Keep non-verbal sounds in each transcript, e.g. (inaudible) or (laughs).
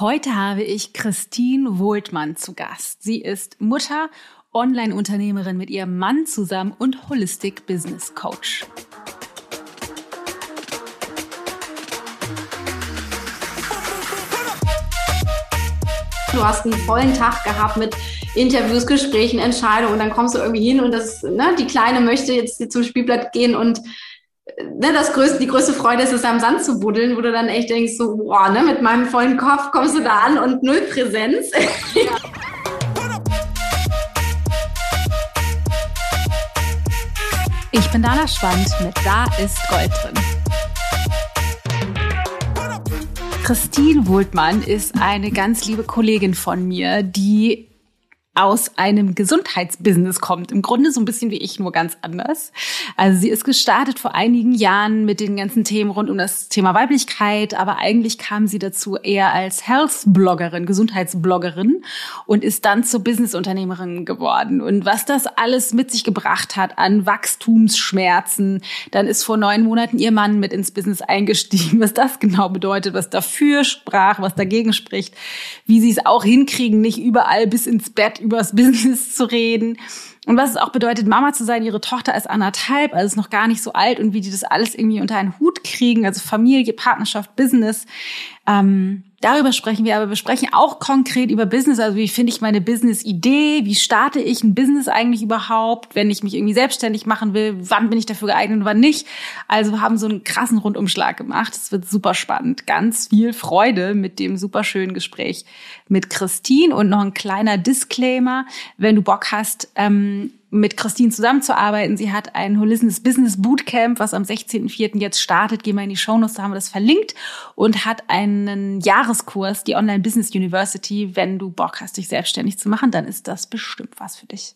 Heute habe ich Christine Wohltmann zu Gast. Sie ist Mutter, Online-Unternehmerin mit ihrem Mann zusammen und Holistic Business Coach. Du hast einen vollen Tag gehabt mit Interviews, Gesprächen, Entscheidungen und dann kommst du irgendwie hin und das, ne, die Kleine möchte jetzt zum Spielblatt gehen und ne, das größte, die größte Freude ist es, am Sand zu buddeln, wo du dann echt denkst, so, boah, ne, mit meinem vollen Kopf kommst du da an und null Präsenz. (laughs) Ich bin Dana Schwand mit Da ist Gold drin. Christine Wohltmann ist eine ganz liebe Kollegin von mir, die aus einem Gesundheitsbusiness kommt. Im Grunde so ein bisschen wie ich, nur ganz anders. Also sie ist gestartet vor einigen Jahren mit den ganzen Themen rund um das Thema Weiblichkeit, aber eigentlich kam sie dazu eher als Health-Bloggerin, Gesundheitsbloggerin und ist dann zur Businessunternehmerin geworden. Und was das alles mit sich gebracht hat an Wachstumsschmerzen, dann ist vor neun Monaten ihr Mann mit ins Business eingestiegen, was das genau bedeutet, was dafür sprach, was dagegen spricht, wie sie es auch hinkriegen, nicht überall bis ins Bett übers Business zu reden. Und was es auch bedeutet, Mama zu sein, ihre Tochter ist anderthalb, also ist noch gar nicht so alt und wie die das alles irgendwie unter einen Hut kriegen, also Familie, Partnerschaft, Business. Ähm, darüber sprechen wir, aber wir sprechen auch konkret über Business. Also wie finde ich meine Business-Idee? Wie starte ich ein Business eigentlich überhaupt, wenn ich mich irgendwie selbstständig machen will? Wann bin ich dafür geeignet und wann nicht? Also wir haben so einen krassen Rundumschlag gemacht. Es wird super spannend. Ganz viel Freude mit dem super schönen Gespräch mit Christine und noch ein kleiner Disclaimer. Wenn du Bock hast, ähm, mit Christine zusammenzuarbeiten. Sie hat ein Holismus Business Bootcamp, was am 16.04. jetzt startet. Geh mal in die Shownotes, da haben wir das verlinkt. Und hat einen Jahreskurs, die Online Business University. Wenn du Bock hast, dich selbstständig zu machen, dann ist das bestimmt was für dich.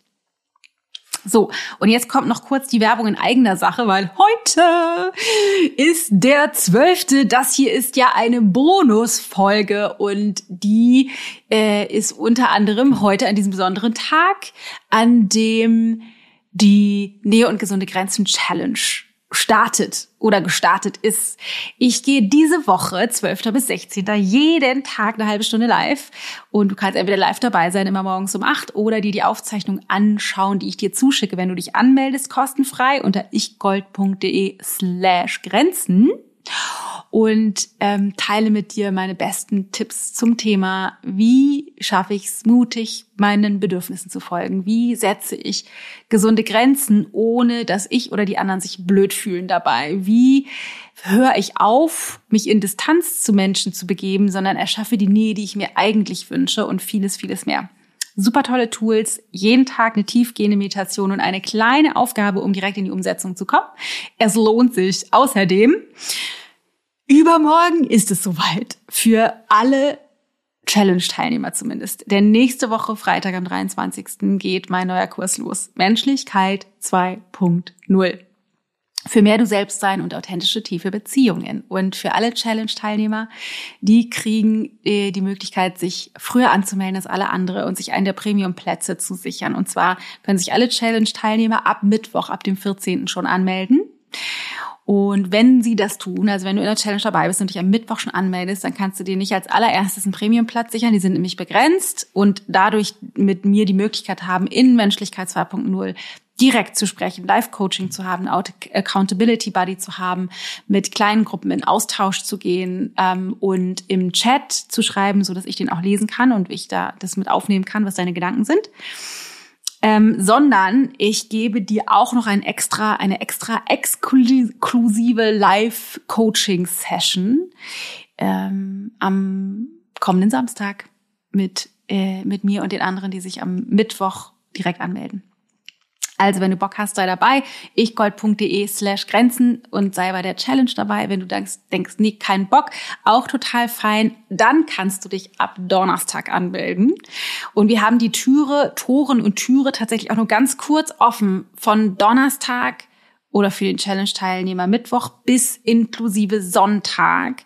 So, und jetzt kommt noch kurz die Werbung in eigener Sache, weil heute ist der zwölfte. Das hier ist ja eine Bonusfolge und die äh, ist unter anderem heute an diesem besonderen Tag, an dem die Nähe und gesunde Grenzen Challenge startet oder gestartet ist. Ich gehe diese Woche, 12. bis 16. jeden Tag eine halbe Stunde live und du kannst entweder live dabei sein, immer morgens um 8 oder dir die Aufzeichnung anschauen, die ich dir zuschicke, wenn du dich anmeldest, kostenfrei unter ichgold.de slash Grenzen und ähm, teile mit dir meine besten Tipps zum Thema, wie schaffe ich es mutig, meinen Bedürfnissen zu folgen? Wie setze ich gesunde Grenzen, ohne dass ich oder die anderen sich blöd fühlen dabei? Wie höre ich auf, mich in Distanz zu Menschen zu begeben, sondern erschaffe die Nähe, die ich mir eigentlich wünsche und vieles, vieles mehr. Super tolle Tools, jeden Tag eine tiefgehende Meditation und eine kleine Aufgabe, um direkt in die Umsetzung zu kommen. Es lohnt sich außerdem. Übermorgen ist es soweit für alle Challenge-Teilnehmer zumindest. Denn nächste Woche, Freitag am 23. geht mein neuer Kurs los. Menschlichkeit 2.0. Für mehr du selbst sein und authentische tiefe Beziehungen. Und für alle Challenge-Teilnehmer, die kriegen äh, die Möglichkeit, sich früher anzumelden als alle andere und sich einen der Premium-Plätze zu sichern. Und zwar können sich alle Challenge-Teilnehmer ab Mittwoch, ab dem 14. schon anmelden. Und wenn sie das tun, also wenn du in der Challenge dabei bist und dich am Mittwoch schon anmeldest, dann kannst du dir nicht als allererstes einen Premiumplatz sichern. Die sind nämlich begrenzt und dadurch mit mir die Möglichkeit haben, in Menschlichkeit 2.0 direkt zu sprechen, Live-Coaching zu haben, Accountability Buddy zu haben, mit kleinen Gruppen in Austausch zu gehen ähm, und im Chat zu schreiben, so dass ich den auch lesen kann und ich da das mit aufnehmen kann, was deine Gedanken sind ähm, sondern ich gebe dir auch noch ein extra, eine extra exklusive Live-Coaching-Session ähm, am kommenden Samstag mit, äh, mit mir und den anderen, die sich am Mittwoch direkt anmelden. Also wenn du Bock hast, sei dabei. ichgold.de slash Grenzen und sei bei der Challenge dabei. Wenn du denkst, denkst, nee, kein Bock, auch total fein, dann kannst du dich ab Donnerstag anmelden. Und wir haben die Türe, Toren und Türe tatsächlich auch nur ganz kurz offen von Donnerstag oder für den Challenge-Teilnehmer Mittwoch bis inklusive Sonntag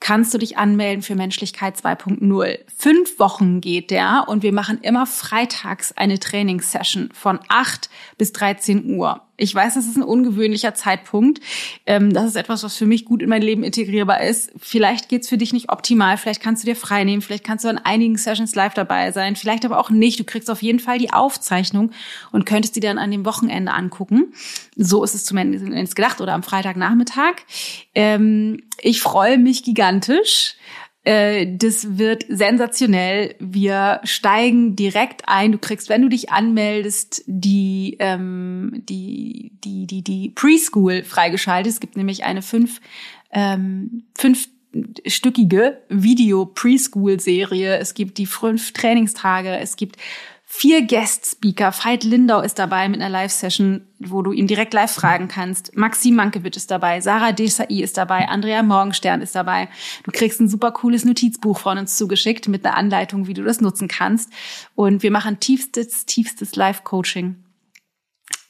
kannst du dich anmelden für Menschlichkeit 2.0. Fünf Wochen geht der und wir machen immer freitags eine Trainingssession von 8 bis 13 Uhr. Ich weiß, das ist ein ungewöhnlicher Zeitpunkt. Ähm, das ist etwas, was für mich gut in mein Leben integrierbar ist. Vielleicht geht's für dich nicht optimal. Vielleicht kannst du dir frei nehmen. Vielleicht kannst du an einigen Sessions live dabei sein. Vielleicht aber auch nicht. Du kriegst auf jeden Fall die Aufzeichnung und könntest die dann an dem Wochenende angucken. So ist es zumindest gedacht oder am Freitagnachmittag. Ähm, ich freue mich gigantisch. Äh, das wird sensationell. Wir steigen direkt ein. Du kriegst, wenn du dich anmeldest, die ähm, die die die die Preschool freigeschaltet. Es gibt nämlich eine fünf ähm, fünf stückige Video-Preschool-Serie. Es gibt die fünf Trainingstage. Es gibt vier Guest-Speaker. Veit Lindau ist dabei mit einer Live-Session, wo du ihn direkt live fragen kannst. Maxim Mankiewicz ist dabei, Sarah Desai ist dabei, Andrea Morgenstern ist dabei. Du kriegst ein super cooles Notizbuch von uns zugeschickt mit einer Anleitung, wie du das nutzen kannst. Und wir machen tiefstes, tiefstes Live-Coaching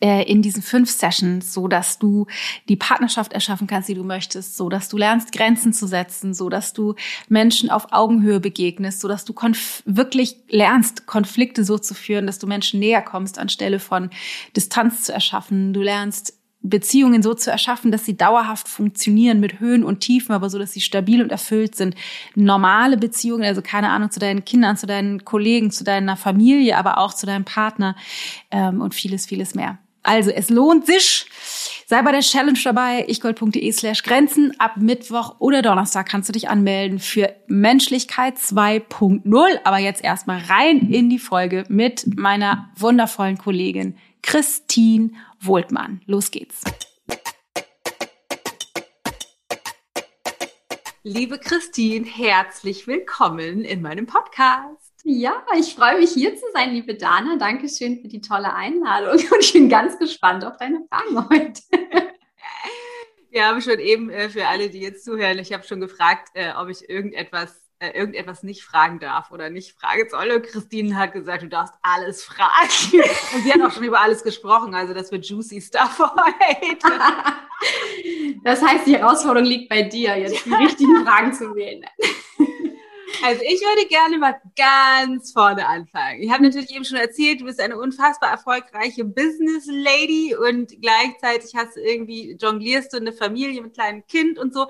in diesen fünf Sessions, so dass du die Partnerschaft erschaffen kannst, die du möchtest, so dass du lernst Grenzen zu setzen, so dass du Menschen auf Augenhöhe begegnest, so dass du wirklich lernst Konflikte so zu führen, dass du Menschen näher kommst anstelle von Distanz zu erschaffen. Du lernst Beziehungen so zu erschaffen, dass sie dauerhaft funktionieren mit Höhen und Tiefen, aber so, dass sie stabil und erfüllt sind. Normale Beziehungen, also keine Ahnung, zu deinen Kindern, zu deinen Kollegen, zu deiner Familie, aber auch zu deinem Partner ähm, und vieles, vieles mehr. Also es lohnt sich. Sei bei der Challenge dabei, ichgold.de slash Grenzen. Ab Mittwoch oder Donnerstag kannst du dich anmelden für Menschlichkeit 2.0. Aber jetzt erstmal rein in die Folge mit meiner wundervollen Kollegin Christine Wohltmann. Los geht's. Liebe Christine, herzlich willkommen in meinem Podcast. Ja, ich freue mich hier zu sein, liebe Dana. Dankeschön für die tolle Einladung (laughs) und ich bin ganz gespannt auf deine Fragen heute. (laughs) Wir haben schon eben äh, für alle, die jetzt zuhören, ich habe schon gefragt, äh, ob ich irgendetwas äh, irgendetwas nicht fragen darf oder nicht fragen soll. Und Christine hat gesagt, du darfst alles fragen. (laughs) Und sie hat auch schon über alles gesprochen, also das wird juicy stuff heute. Das heißt, die Herausforderung liegt bei dir, jetzt die richtigen Fragen zu wählen. Also ich würde gerne mal ganz vorne anfangen. Ich habe natürlich eben schon erzählt, du bist eine unfassbar erfolgreiche Business Lady und gleichzeitig hast du irgendwie jonglierst du eine Familie mit kleinem Kind und so.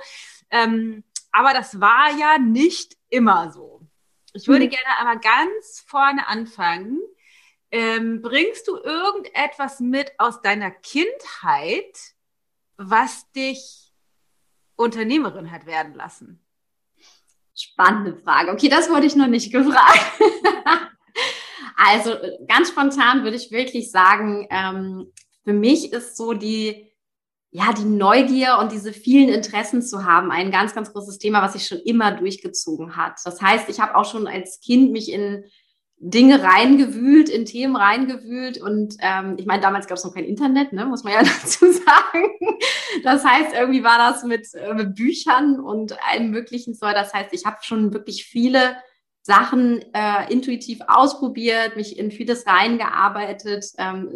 Ähm, aber das war ja nicht immer so. Ich würde mhm. gerne einmal ganz vorne anfangen. Ähm, bringst du irgendetwas mit aus deiner Kindheit, was dich Unternehmerin hat werden lassen? Spannende Frage. Okay, das wurde ich noch nicht gefragt. (laughs) also ganz spontan würde ich wirklich sagen, ähm, für mich ist so die, ja, die Neugier und diese vielen Interessen zu haben, ein ganz, ganz großes Thema, was sich schon immer durchgezogen hat. Das heißt, ich habe auch schon als Kind mich in Dinge reingewühlt, in Themen reingewühlt. Und ähm, ich meine, damals gab es noch kein Internet, ne, muss man ja (laughs) dazu sagen. Das heißt, irgendwie war das mit, äh, mit Büchern und allem Möglichen so. Das heißt, ich habe schon wirklich viele Sachen äh, intuitiv ausprobiert, mich in vieles reingearbeitet. Ähm,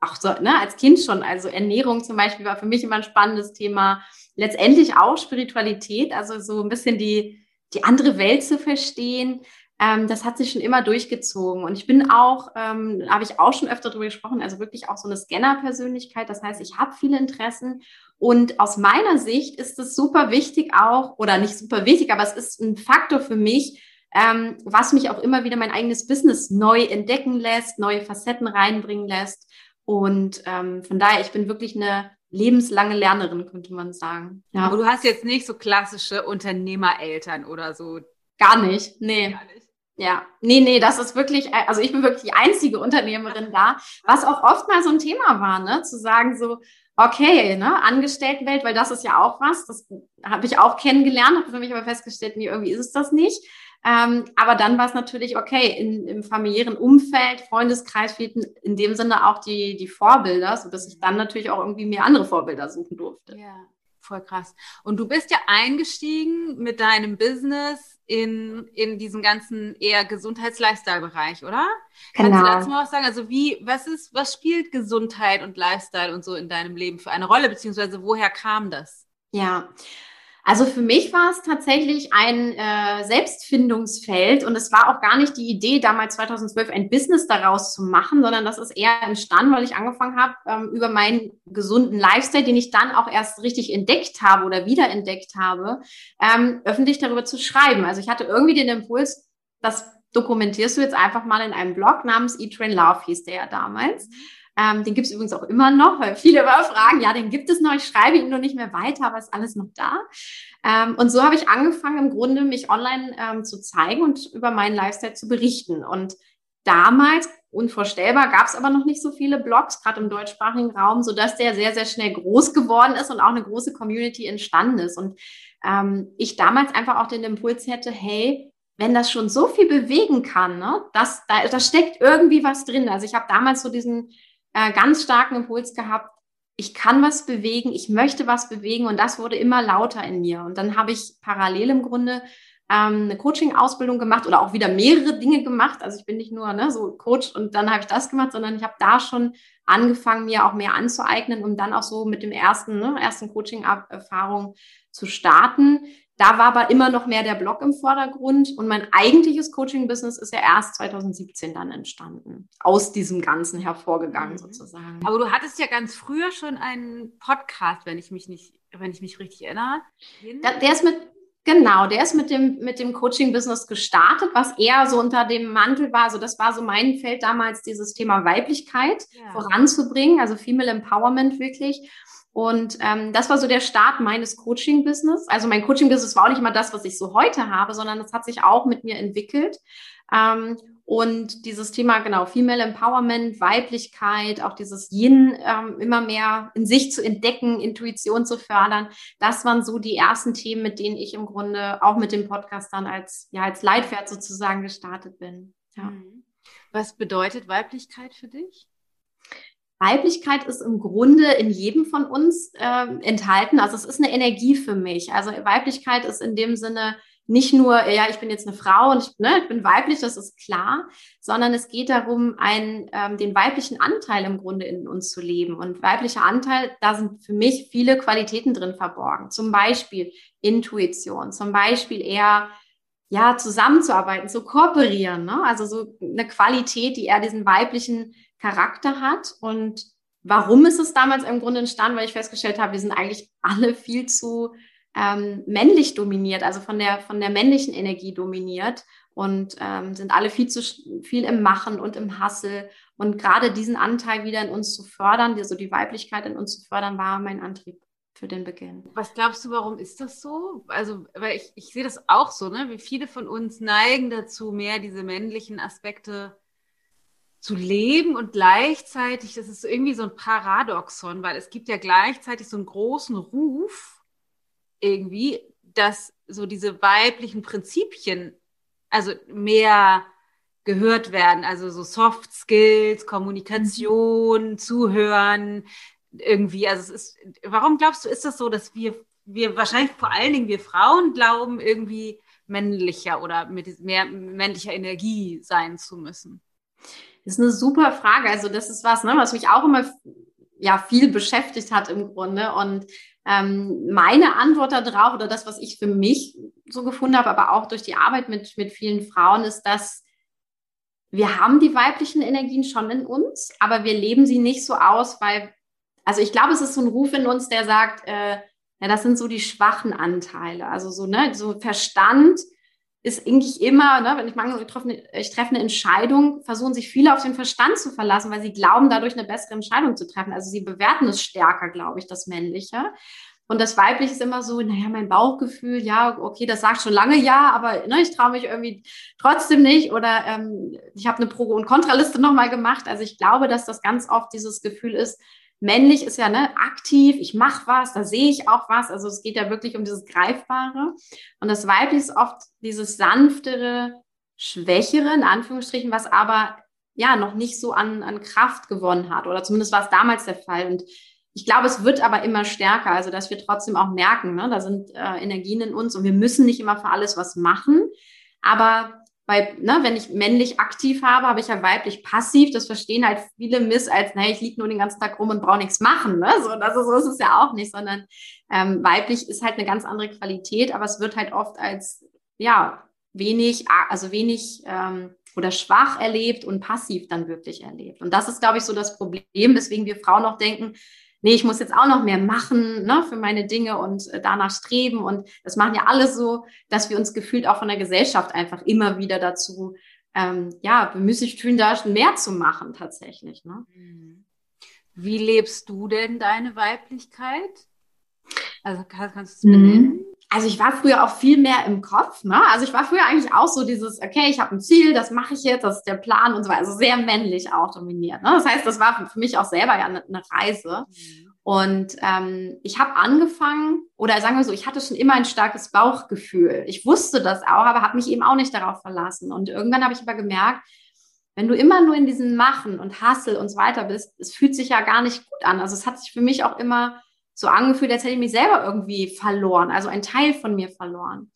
auch so, ne, als Kind schon. Also Ernährung zum Beispiel war für mich immer ein spannendes Thema. Letztendlich auch Spiritualität, also so ein bisschen die, die andere Welt zu verstehen ähm, das hat sich schon immer durchgezogen. Und ich bin auch, ähm, habe ich auch schon öfter darüber gesprochen, also wirklich auch so eine Scanner-Persönlichkeit. Das heißt, ich habe viele Interessen. Und aus meiner Sicht ist es super wichtig auch, oder nicht super wichtig, aber es ist ein Faktor für mich, ähm, was mich auch immer wieder mein eigenes Business neu entdecken lässt, neue Facetten reinbringen lässt. Und ähm, von daher, ich bin wirklich eine lebenslange Lernerin, könnte man sagen. Ja. Aber du hast jetzt nicht so klassische Unternehmereltern oder so. Gar nicht, nee. Gar nicht. Ja, nee, nee, das ist wirklich, also ich bin wirklich die einzige Unternehmerin da, was auch oft mal so ein Thema war, ne, zu sagen so, okay, ne, Angestelltenwelt, weil das ist ja auch was, das habe ich auch kennengelernt, habe für mich aber festgestellt, nee, irgendwie ist es das nicht. Ähm, aber dann war es natürlich okay, in, im familiären Umfeld, Freundeskreis fehlten in dem Sinne auch die, die Vorbilder, sodass ich dann natürlich auch irgendwie mir andere Vorbilder suchen durfte. Ja, voll krass. Und du bist ja eingestiegen mit deinem Business in, in diesem ganzen eher Gesundheits-Lifestyle-Bereich, oder? Genau. Kannst du genau. dazu mal was sagen? Also wie, was ist, was spielt Gesundheit und Lifestyle und so in deinem Leben für eine Rolle, beziehungsweise woher kam das? Ja. Also für mich war es tatsächlich ein äh, Selbstfindungsfeld und es war auch gar nicht die Idee, damals 2012 ein Business daraus zu machen, sondern das ist eher entstanden, weil ich angefangen habe, ähm, über meinen gesunden Lifestyle, den ich dann auch erst richtig entdeckt habe oder wiederentdeckt habe, ähm, öffentlich darüber zu schreiben. Also ich hatte irgendwie den Impuls, das dokumentierst du jetzt einfach mal in einem Blog namens Eat, Train, Love hieß der ja damals. Ähm, den gibt es übrigens auch immer noch, weil viele immer fragen, ja, den gibt es noch, ich schreibe ihn nur nicht mehr weiter, aber ist alles noch da. Ähm, und so habe ich angefangen, im Grunde mich online ähm, zu zeigen und über meinen Lifestyle zu berichten. Und damals, unvorstellbar, gab es aber noch nicht so viele Blogs, gerade im deutschsprachigen Raum, sodass der sehr, sehr schnell groß geworden ist und auch eine große Community entstanden ist. Und ähm, ich damals einfach auch den Impuls hätte, hey, wenn das schon so viel bewegen kann, ne, das, da, da steckt irgendwie was drin. Also ich habe damals so diesen äh, ganz starken Impuls gehabt, ich kann was bewegen, ich möchte was bewegen und das wurde immer lauter in mir. Und dann habe ich parallel im Grunde ähm, eine Coaching-Ausbildung gemacht oder auch wieder mehrere Dinge gemacht. Also ich bin nicht nur ne, so Coach und dann habe ich das gemacht, sondern ich habe da schon angefangen, mir auch mehr anzueignen, um dann auch so mit dem ersten, ne, ersten Coaching-Erfahrung zu starten. Da war aber immer noch mehr der Blog im Vordergrund und mein eigentliches Coaching-Business ist ja erst 2017 dann entstanden. Aus diesem Ganzen hervorgegangen mhm. sozusagen. Aber du hattest ja ganz früher schon einen Podcast, wenn ich mich nicht, wenn ich mich richtig erinnere. Da, der ist mit, genau, der ist mit dem, mit dem Coaching-Business gestartet, was eher so unter dem Mantel war. Also das war so mein Feld damals, dieses Thema Weiblichkeit ja. voranzubringen, also Female Empowerment wirklich. Und ähm, das war so der Start meines Coaching-Business. Also mein Coaching-Business war auch nicht mal das, was ich so heute habe, sondern es hat sich auch mit mir entwickelt. Ähm, und dieses Thema, genau, Female Empowerment, Weiblichkeit, auch dieses Yin ähm, immer mehr in sich zu entdecken, Intuition zu fördern, das waren so die ersten Themen, mit denen ich im Grunde auch mit dem Podcast dann als, ja, als Leitwert sozusagen gestartet bin. Ja. Mhm. Was bedeutet Weiblichkeit für dich? Weiblichkeit ist im Grunde in jedem von uns äh, enthalten. Also es ist eine Energie für mich. Also Weiblichkeit ist in dem Sinne nicht nur, ja, ich bin jetzt eine Frau und ich, ne, ich bin weiblich, das ist klar, sondern es geht darum, einen, ähm, den weiblichen Anteil im Grunde in uns zu leben. Und weiblicher Anteil, da sind für mich viele Qualitäten drin verborgen. Zum Beispiel Intuition, zum Beispiel eher ja, zusammenzuarbeiten, zu kooperieren. Ne? Also so eine Qualität, die eher diesen weiblichen Charakter hat. Und warum ist es damals im Grunde entstanden? Weil ich festgestellt habe, wir sind eigentlich alle viel zu ähm, männlich dominiert, also von der, von der männlichen Energie dominiert und ähm, sind alle viel zu viel im Machen und im Hassel. Und gerade diesen Anteil wieder in uns zu fördern, also die Weiblichkeit in uns zu fördern, war mein Antrieb für den Beginn. Was glaubst du, warum ist das so? Also, weil ich, ich sehe das auch so, ne? Wie viele von uns neigen dazu, mehr diese männlichen Aspekte zu leben und gleichzeitig, das ist irgendwie so ein Paradoxon, weil es gibt ja gleichzeitig so einen großen Ruf irgendwie, dass so diese weiblichen Prinzipien, also mehr gehört werden, also so Soft Skills, Kommunikation, mhm. Zuhören, irgendwie, also es ist, warum glaubst du, ist das so, dass wir, wir wahrscheinlich vor allen Dingen wir Frauen glauben, irgendwie männlicher oder mit mehr männlicher Energie sein zu müssen? Das ist eine super Frage. Also das ist was, ne, was mich auch immer ja viel beschäftigt hat im Grunde. Und ähm, meine Antwort darauf oder das, was ich für mich so gefunden habe, aber auch durch die Arbeit mit, mit vielen Frauen, ist, dass wir haben die weiblichen Energien schon in uns, aber wir leben sie nicht so aus, weil, also ich glaube, es ist so ein Ruf in uns, der sagt, äh, ja, das sind so die schwachen Anteile. Also so, ne, so Verstand, ist eigentlich immer, ne, wenn ich treffe, eine, ich treffe eine Entscheidung, versuchen sich viele auf den Verstand zu verlassen, weil sie glauben, dadurch eine bessere Entscheidung zu treffen. Also sie bewerten es stärker, glaube ich, das Männliche. Und das Weibliche ist immer so, naja, mein Bauchgefühl, ja, okay, das sagt schon lange ja, aber ne, ich traue mich irgendwie trotzdem nicht. Oder ähm, ich habe eine Pro- und Kontraliste nochmal gemacht. Also ich glaube, dass das ganz oft dieses Gefühl ist, Männlich ist ja ne, aktiv, ich mache was, da sehe ich auch was. Also es geht ja wirklich um dieses Greifbare. Und das Weibliche ist oft dieses sanftere, schwächere, in Anführungsstrichen, was aber ja noch nicht so an, an Kraft gewonnen hat. Oder zumindest war es damals der Fall. Und ich glaube, es wird aber immer stärker, also dass wir trotzdem auch merken, ne, da sind äh, Energien in uns und wir müssen nicht immer für alles was machen. Aber weil, ne, wenn ich männlich aktiv habe, habe ich ja weiblich passiv. Das verstehen halt viele Miss als, naja, ich liege nur den ganzen Tag rum und brauche nichts machen. Ne? So, das ist, so ist es ja auch nicht, sondern ähm, weiblich ist halt eine ganz andere Qualität, aber es wird halt oft als, ja, wenig, also wenig ähm, oder schwach erlebt und passiv dann wirklich erlebt. Und das ist, glaube ich, so das Problem, weswegen wir Frauen noch denken, nee, ich muss jetzt auch noch mehr machen ne, für meine Dinge und äh, danach streben. Und das machen ja alle so, dass wir uns gefühlt auch von der Gesellschaft einfach immer wieder dazu, ähm, ja, bemüßigt fühlen, da mehr zu machen tatsächlich. Ne? Mhm. Wie lebst du denn deine Weiblichkeit? Also kannst, kannst du es benennen? Also ich war früher auch viel mehr im Kopf. Ne? Also ich war früher eigentlich auch so dieses, okay, ich habe ein Ziel, das mache ich jetzt, das ist der Plan und so weiter. Also sehr männlich auch dominiert. Ne? Das heißt, das war für mich auch selber ja eine, eine Reise. Mhm. Und ähm, ich habe angefangen, oder sagen wir so, ich hatte schon immer ein starkes Bauchgefühl. Ich wusste das auch, aber habe mich eben auch nicht darauf verlassen. Und irgendwann habe ich aber gemerkt, wenn du immer nur in diesem Machen und Hassel und so weiter bist, es fühlt sich ja gar nicht gut an. Also es hat sich für mich auch immer so angefühlt, als hätte ich mich selber irgendwie verloren, also ein Teil von mir verloren.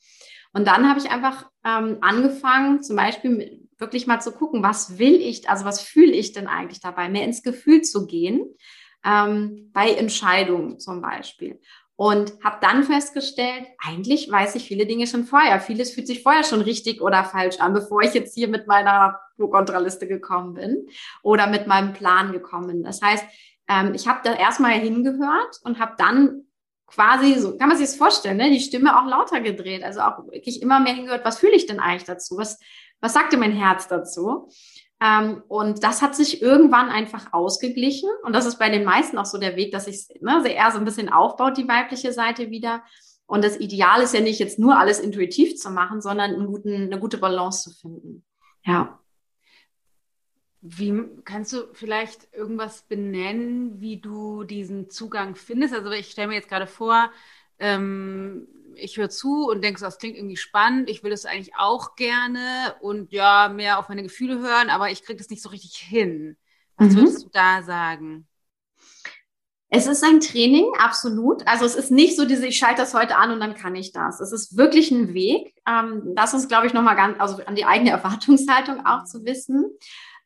Und dann habe ich einfach ähm, angefangen, zum Beispiel wirklich mal zu gucken, was will ich, also was fühle ich denn eigentlich dabei, mehr ins Gefühl zu gehen, ähm, bei Entscheidungen zum Beispiel. Und habe dann festgestellt, eigentlich weiß ich viele Dinge schon vorher. Vieles fühlt sich vorher schon richtig oder falsch an, bevor ich jetzt hier mit meiner Pro-Kontra-Liste gekommen bin oder mit meinem Plan gekommen bin. Das heißt, ähm, ich habe da erstmal hingehört und habe dann quasi, so kann man sich das vorstellen, ne, die Stimme auch lauter gedreht. Also auch wirklich immer mehr hingehört, was fühle ich denn eigentlich dazu? Was, was sagte mein Herz dazu? Ähm, und das hat sich irgendwann einfach ausgeglichen. Und das ist bei den meisten auch so der Weg, dass sich ne, eher so ein bisschen aufbaut, die weibliche Seite wieder. Und das Ideal ist ja nicht jetzt nur alles intuitiv zu machen, sondern einen guten, eine gute Balance zu finden. Ja. Wie kannst du vielleicht irgendwas benennen, wie du diesen Zugang findest? Also ich stelle mir jetzt gerade vor, ähm, ich höre zu und denke, das klingt irgendwie spannend, ich will das eigentlich auch gerne und ja, mehr auf meine Gefühle hören, aber ich kriege das nicht so richtig hin. Was mhm. würdest du da sagen? Es ist ein Training, absolut. Also es ist nicht so diese, ich schalte das heute an und dann kann ich das. Es ist wirklich ein Weg. Ähm, das ist, glaube ich, nochmal ganz, also an die eigene (laughs) Erwartungshaltung auch zu wissen.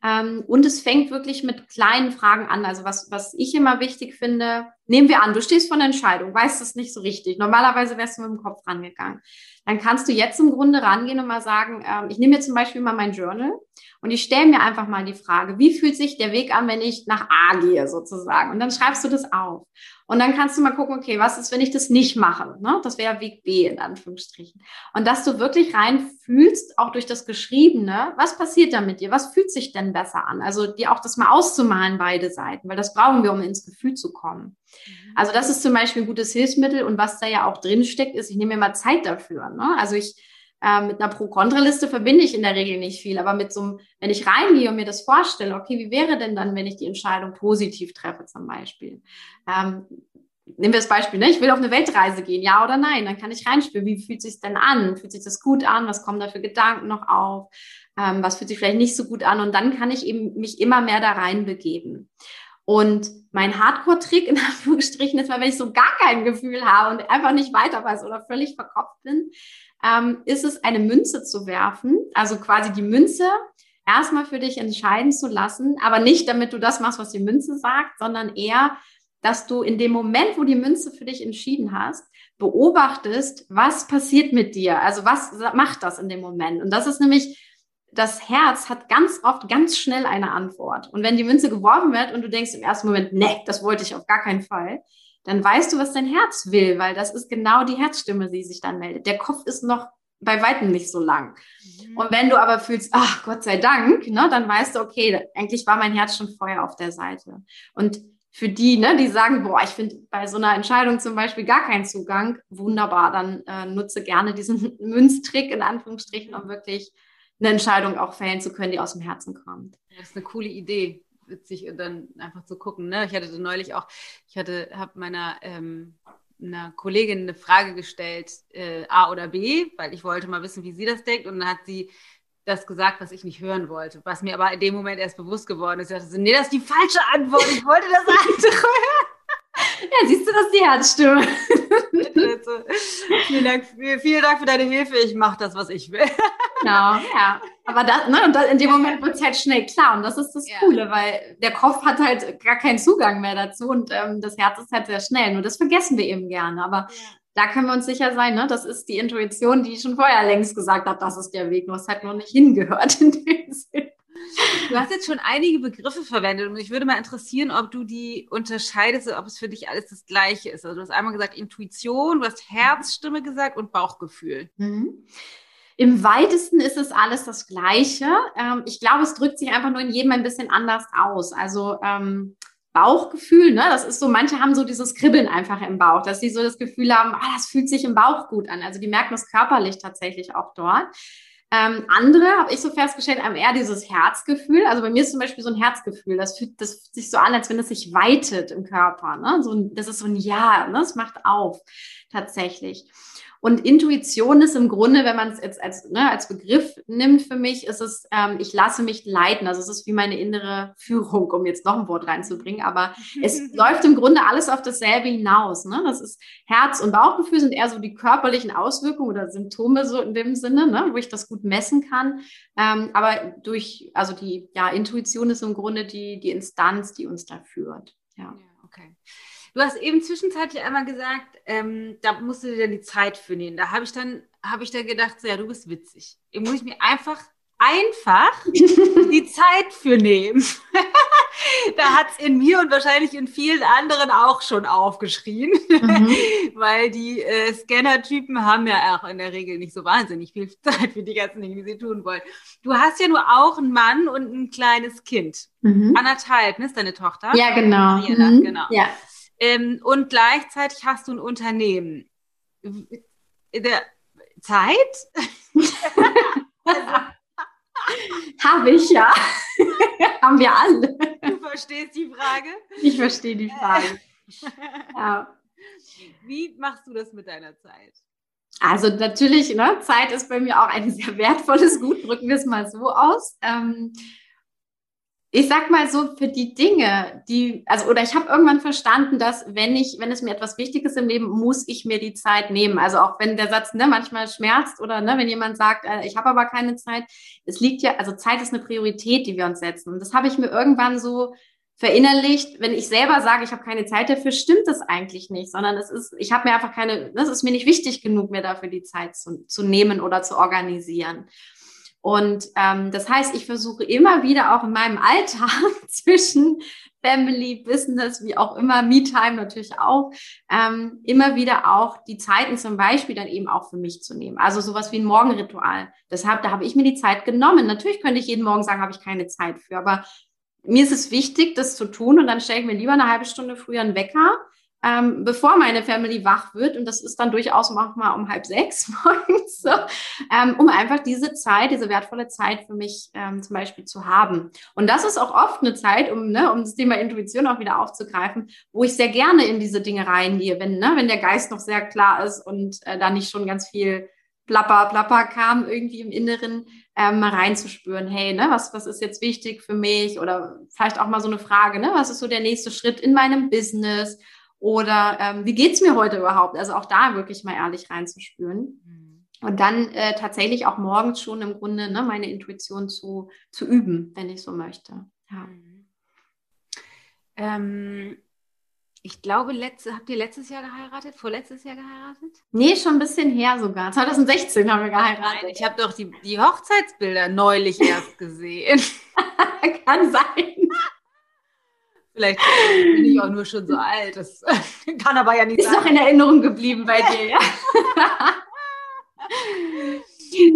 Ähm, und es fängt wirklich mit kleinen Fragen an. Also was, was ich immer wichtig finde, nehmen wir an, du stehst vor einer Entscheidung, weißt es nicht so richtig. Normalerweise wärst du mit dem Kopf rangegangen. Dann kannst du jetzt im Grunde rangehen und mal sagen, ähm, ich nehme mir zum Beispiel mal mein Journal und ich stelle mir einfach mal die Frage, wie fühlt sich der Weg an, wenn ich nach A gehe sozusagen? Und dann schreibst du das auf. Und dann kannst du mal gucken, okay, was ist, wenn ich das nicht mache? Ne? Das wäre Weg B in Anführungsstrichen. Und dass du wirklich reinfühlst, auch durch das Geschriebene, was passiert da mit dir? Was fühlt sich denn besser an? Also dir auch das mal auszumalen, beide Seiten, weil das brauchen wir, um ins Gefühl zu kommen. Mhm. Also das ist zum Beispiel ein gutes Hilfsmittel. Und was da ja auch drin steckt, ist, ich nehme mir mal Zeit dafür. Ne? Also ich äh, mit einer Pro-Kontra-Liste verbinde ich in der Regel nicht viel, aber mit so einem, wenn ich reingehe und mir das vorstelle, okay, wie wäre denn dann, wenn ich die Entscheidung positiv treffe zum Beispiel? Ähm, nehmen wir das Beispiel, ne? ich will auf eine Weltreise gehen, ja oder nein, dann kann ich reinspüren, wie fühlt sich denn an? Fühlt sich das gut an? Was kommen da für Gedanken noch auf? Ähm, was fühlt sich vielleicht nicht so gut an? Und dann kann ich eben mich immer mehr da reinbegeben. Und mein Hardcore-Trick in (laughs) Anführungsstrichen ist mal, wenn ich so gar kein Gefühl habe und einfach nicht weiter weiß oder völlig verkopft bin, ähm, ist es, eine Münze zu werfen, also quasi die Münze erstmal für dich entscheiden zu lassen, aber nicht damit du das machst, was die Münze sagt, sondern eher, dass du in dem Moment, wo die Münze für dich entschieden hast, beobachtest, was passiert mit dir, also was macht das in dem Moment. Und das ist nämlich, das Herz hat ganz oft ganz schnell eine Antwort. Und wenn die Münze geworfen wird und du denkst im ersten Moment, nee, das wollte ich auf gar keinen Fall, dann weißt du, was dein Herz will, weil das ist genau die Herzstimme, die sich dann meldet. Der Kopf ist noch bei weitem nicht so lang. Mhm. Und wenn du aber fühlst, ach Gott sei Dank, ne, dann weißt du, okay, eigentlich war mein Herz schon vorher auf der Seite. Und für die, ne, die sagen, boah, ich finde bei so einer Entscheidung zum Beispiel gar keinen Zugang, wunderbar, dann äh, nutze gerne diesen (laughs) Münztrick in Anführungsstrichen, um wirklich eine Entscheidung auch fällen zu können, die aus dem Herzen kommt. Das ist eine coole Idee witzig, dann einfach zu gucken. Ne? Ich hatte neulich auch, ich hatte, habe meiner ähm, einer Kollegin eine Frage gestellt, äh, A oder B, weil ich wollte mal wissen, wie sie das denkt. Und dann hat sie das gesagt, was ich nicht hören wollte, was mir aber in dem Moment erst bewusst geworden ist. Ich dachte, nee, das ist die falsche Antwort. Ich wollte das (laughs) andere hören. Ja, siehst du, das ist die Herzstimme. vielen, Dank, vielen Dank für deine Hilfe. Ich mache das, was ich will. Genau, ja. Aber das, ne, und das, in dem Moment wird es halt schnell klar. Und das ist das ja. Coole, weil der Kopf hat halt gar keinen Zugang mehr dazu und ähm, das Herz ist halt sehr schnell. Nur das vergessen wir eben gerne. Aber ja. da können wir uns sicher sein, ne? Das ist die Intuition, die schon vorher längst gesagt hat, das ist der Weg. Du hast halt noch nicht hingehört in dem (laughs) Sinn. Du hast jetzt schon einige Begriffe verwendet und mich würde mal interessieren, ob du die unterscheidest, ob es für dich alles das Gleiche ist. Also du hast einmal gesagt Intuition, du hast Herzstimme gesagt und Bauchgefühl. Mhm. Im weitesten ist es alles das Gleiche. Ähm, ich glaube, es drückt sich einfach nur in jedem ein bisschen anders aus. Also ähm, Bauchgefühl, ne? Das ist so, manche haben so dieses Kribbeln einfach im Bauch, dass sie so das Gefühl haben, ah, das fühlt sich im Bauch gut an. Also die merken das körperlich tatsächlich auch dort. Ähm, andere habe ich so festgestellt, haben eher dieses Herzgefühl. Also bei mir ist zum Beispiel so ein Herzgefühl, das fühlt, das fühlt sich so an, als wenn es sich weitet im Körper. Ne? So, das ist so ein Ja, ne? das macht auf tatsächlich. Und Intuition ist im Grunde, wenn man es jetzt als, ne, als Begriff nimmt für mich, ist es, ähm, ich lasse mich leiten. Also es ist wie meine innere Führung, um jetzt noch ein Wort reinzubringen. Aber (laughs) es läuft im Grunde alles auf dasselbe hinaus. Ne? Das ist Herz- und Bauchgefühl sind eher so die körperlichen Auswirkungen oder Symptome so in dem Sinne, ne, wo ich das gut messen kann. Ähm, aber durch, also die ja, Intuition ist im Grunde die, die Instanz, die uns da führt. Ja, ja okay. Du hast eben zwischenzeitlich einmal gesagt, ähm, da musst du dir dann die Zeit für nehmen. Da habe ich dann, habe ich dann gedacht, so, ja, du bist witzig. Hier muss ich mir einfach, einfach (laughs) die Zeit für nehmen. (laughs) da hat es in mir und wahrscheinlich in vielen anderen auch schon aufgeschrien, mhm. (laughs) weil die äh, Scanner-Typen haben ja auch in der Regel nicht so wahnsinnig viel Zeit für die ganzen Dinge, die sie tun wollen. Du hast ja nur auch einen Mann und ein kleines Kind. Mhm. Anderthalb, ne, ist deine Tochter? Ja, genau. Mhm. genau. Ja. Ähm, und gleichzeitig hast du ein Unternehmen. Der Zeit? (laughs) also, Habe ich ja. (laughs) Haben wir alle. Du verstehst die Frage? Ich verstehe die Frage. (laughs) ja. Wie machst du das mit deiner Zeit? Also natürlich, ne, Zeit ist bei mir auch ein sehr wertvolles Gut, drücken wir es mal so aus. Ähm, ich sag mal so, für die Dinge, die, also, oder ich habe irgendwann verstanden, dass wenn ich, wenn es mir etwas Wichtiges im Leben, muss ich mir die Zeit nehmen. Also auch wenn der Satz ne, manchmal schmerzt oder ne, wenn jemand sagt, äh, ich habe aber keine Zeit, es liegt ja, also Zeit ist eine Priorität, die wir uns setzen. Und das habe ich mir irgendwann so verinnerlicht, wenn ich selber sage, ich habe keine Zeit dafür, stimmt das eigentlich nicht, sondern es ist, ich habe mir einfach keine, das ist mir nicht wichtig genug, mir dafür die Zeit zu, zu nehmen oder zu organisieren. Und ähm, das heißt, ich versuche immer wieder auch in meinem Alltag (laughs) zwischen Family, Business, wie auch immer, Me-Time natürlich auch, ähm, immer wieder auch die Zeiten zum Beispiel dann eben auch für mich zu nehmen. Also sowas wie ein Morgenritual. Deshalb, da habe ich mir die Zeit genommen. Natürlich könnte ich jeden Morgen sagen, habe ich keine Zeit für, aber mir ist es wichtig, das zu tun und dann stelle ich mir lieber eine halbe Stunde früher einen Wecker ähm, bevor meine Family wach wird. Und das ist dann durchaus manchmal um halb sechs (laughs) morgens, so, ähm, um einfach diese Zeit, diese wertvolle Zeit für mich ähm, zum Beispiel zu haben. Und das ist auch oft eine Zeit, um, ne, um das Thema Intuition auch wieder aufzugreifen, wo ich sehr gerne in diese Dinge reingehe, wenn, ne, wenn der Geist noch sehr klar ist und äh, da nicht schon ganz viel Plapper, Plapper kam irgendwie im Inneren, ähm, mal reinzuspüren, hey, ne, was, was ist jetzt wichtig für mich? Oder vielleicht auch mal so eine Frage, ne, was ist so der nächste Schritt in meinem Business? Oder ähm, wie geht's mir heute überhaupt? Also auch da wirklich mal ehrlich reinzuspüren. Mhm. Und dann äh, tatsächlich auch morgens schon im Grunde ne, meine Intuition zu, zu üben, wenn ich so möchte. Ja. Mhm. Ähm, ich glaube, letzte, habt ihr letztes Jahr geheiratet? Vorletztes Jahr geheiratet? Nee, schon ein bisschen her sogar. 2016 haben wir geheiratet. Nein, ich habe doch die, die Hochzeitsbilder neulich erst gesehen. (laughs) Kann sein. Vielleicht bin ich auch nur schon so alt. Das (laughs) kann aber ja nicht Ist sein. Ist noch in Erinnerung geblieben bei dir, ja? (laughs)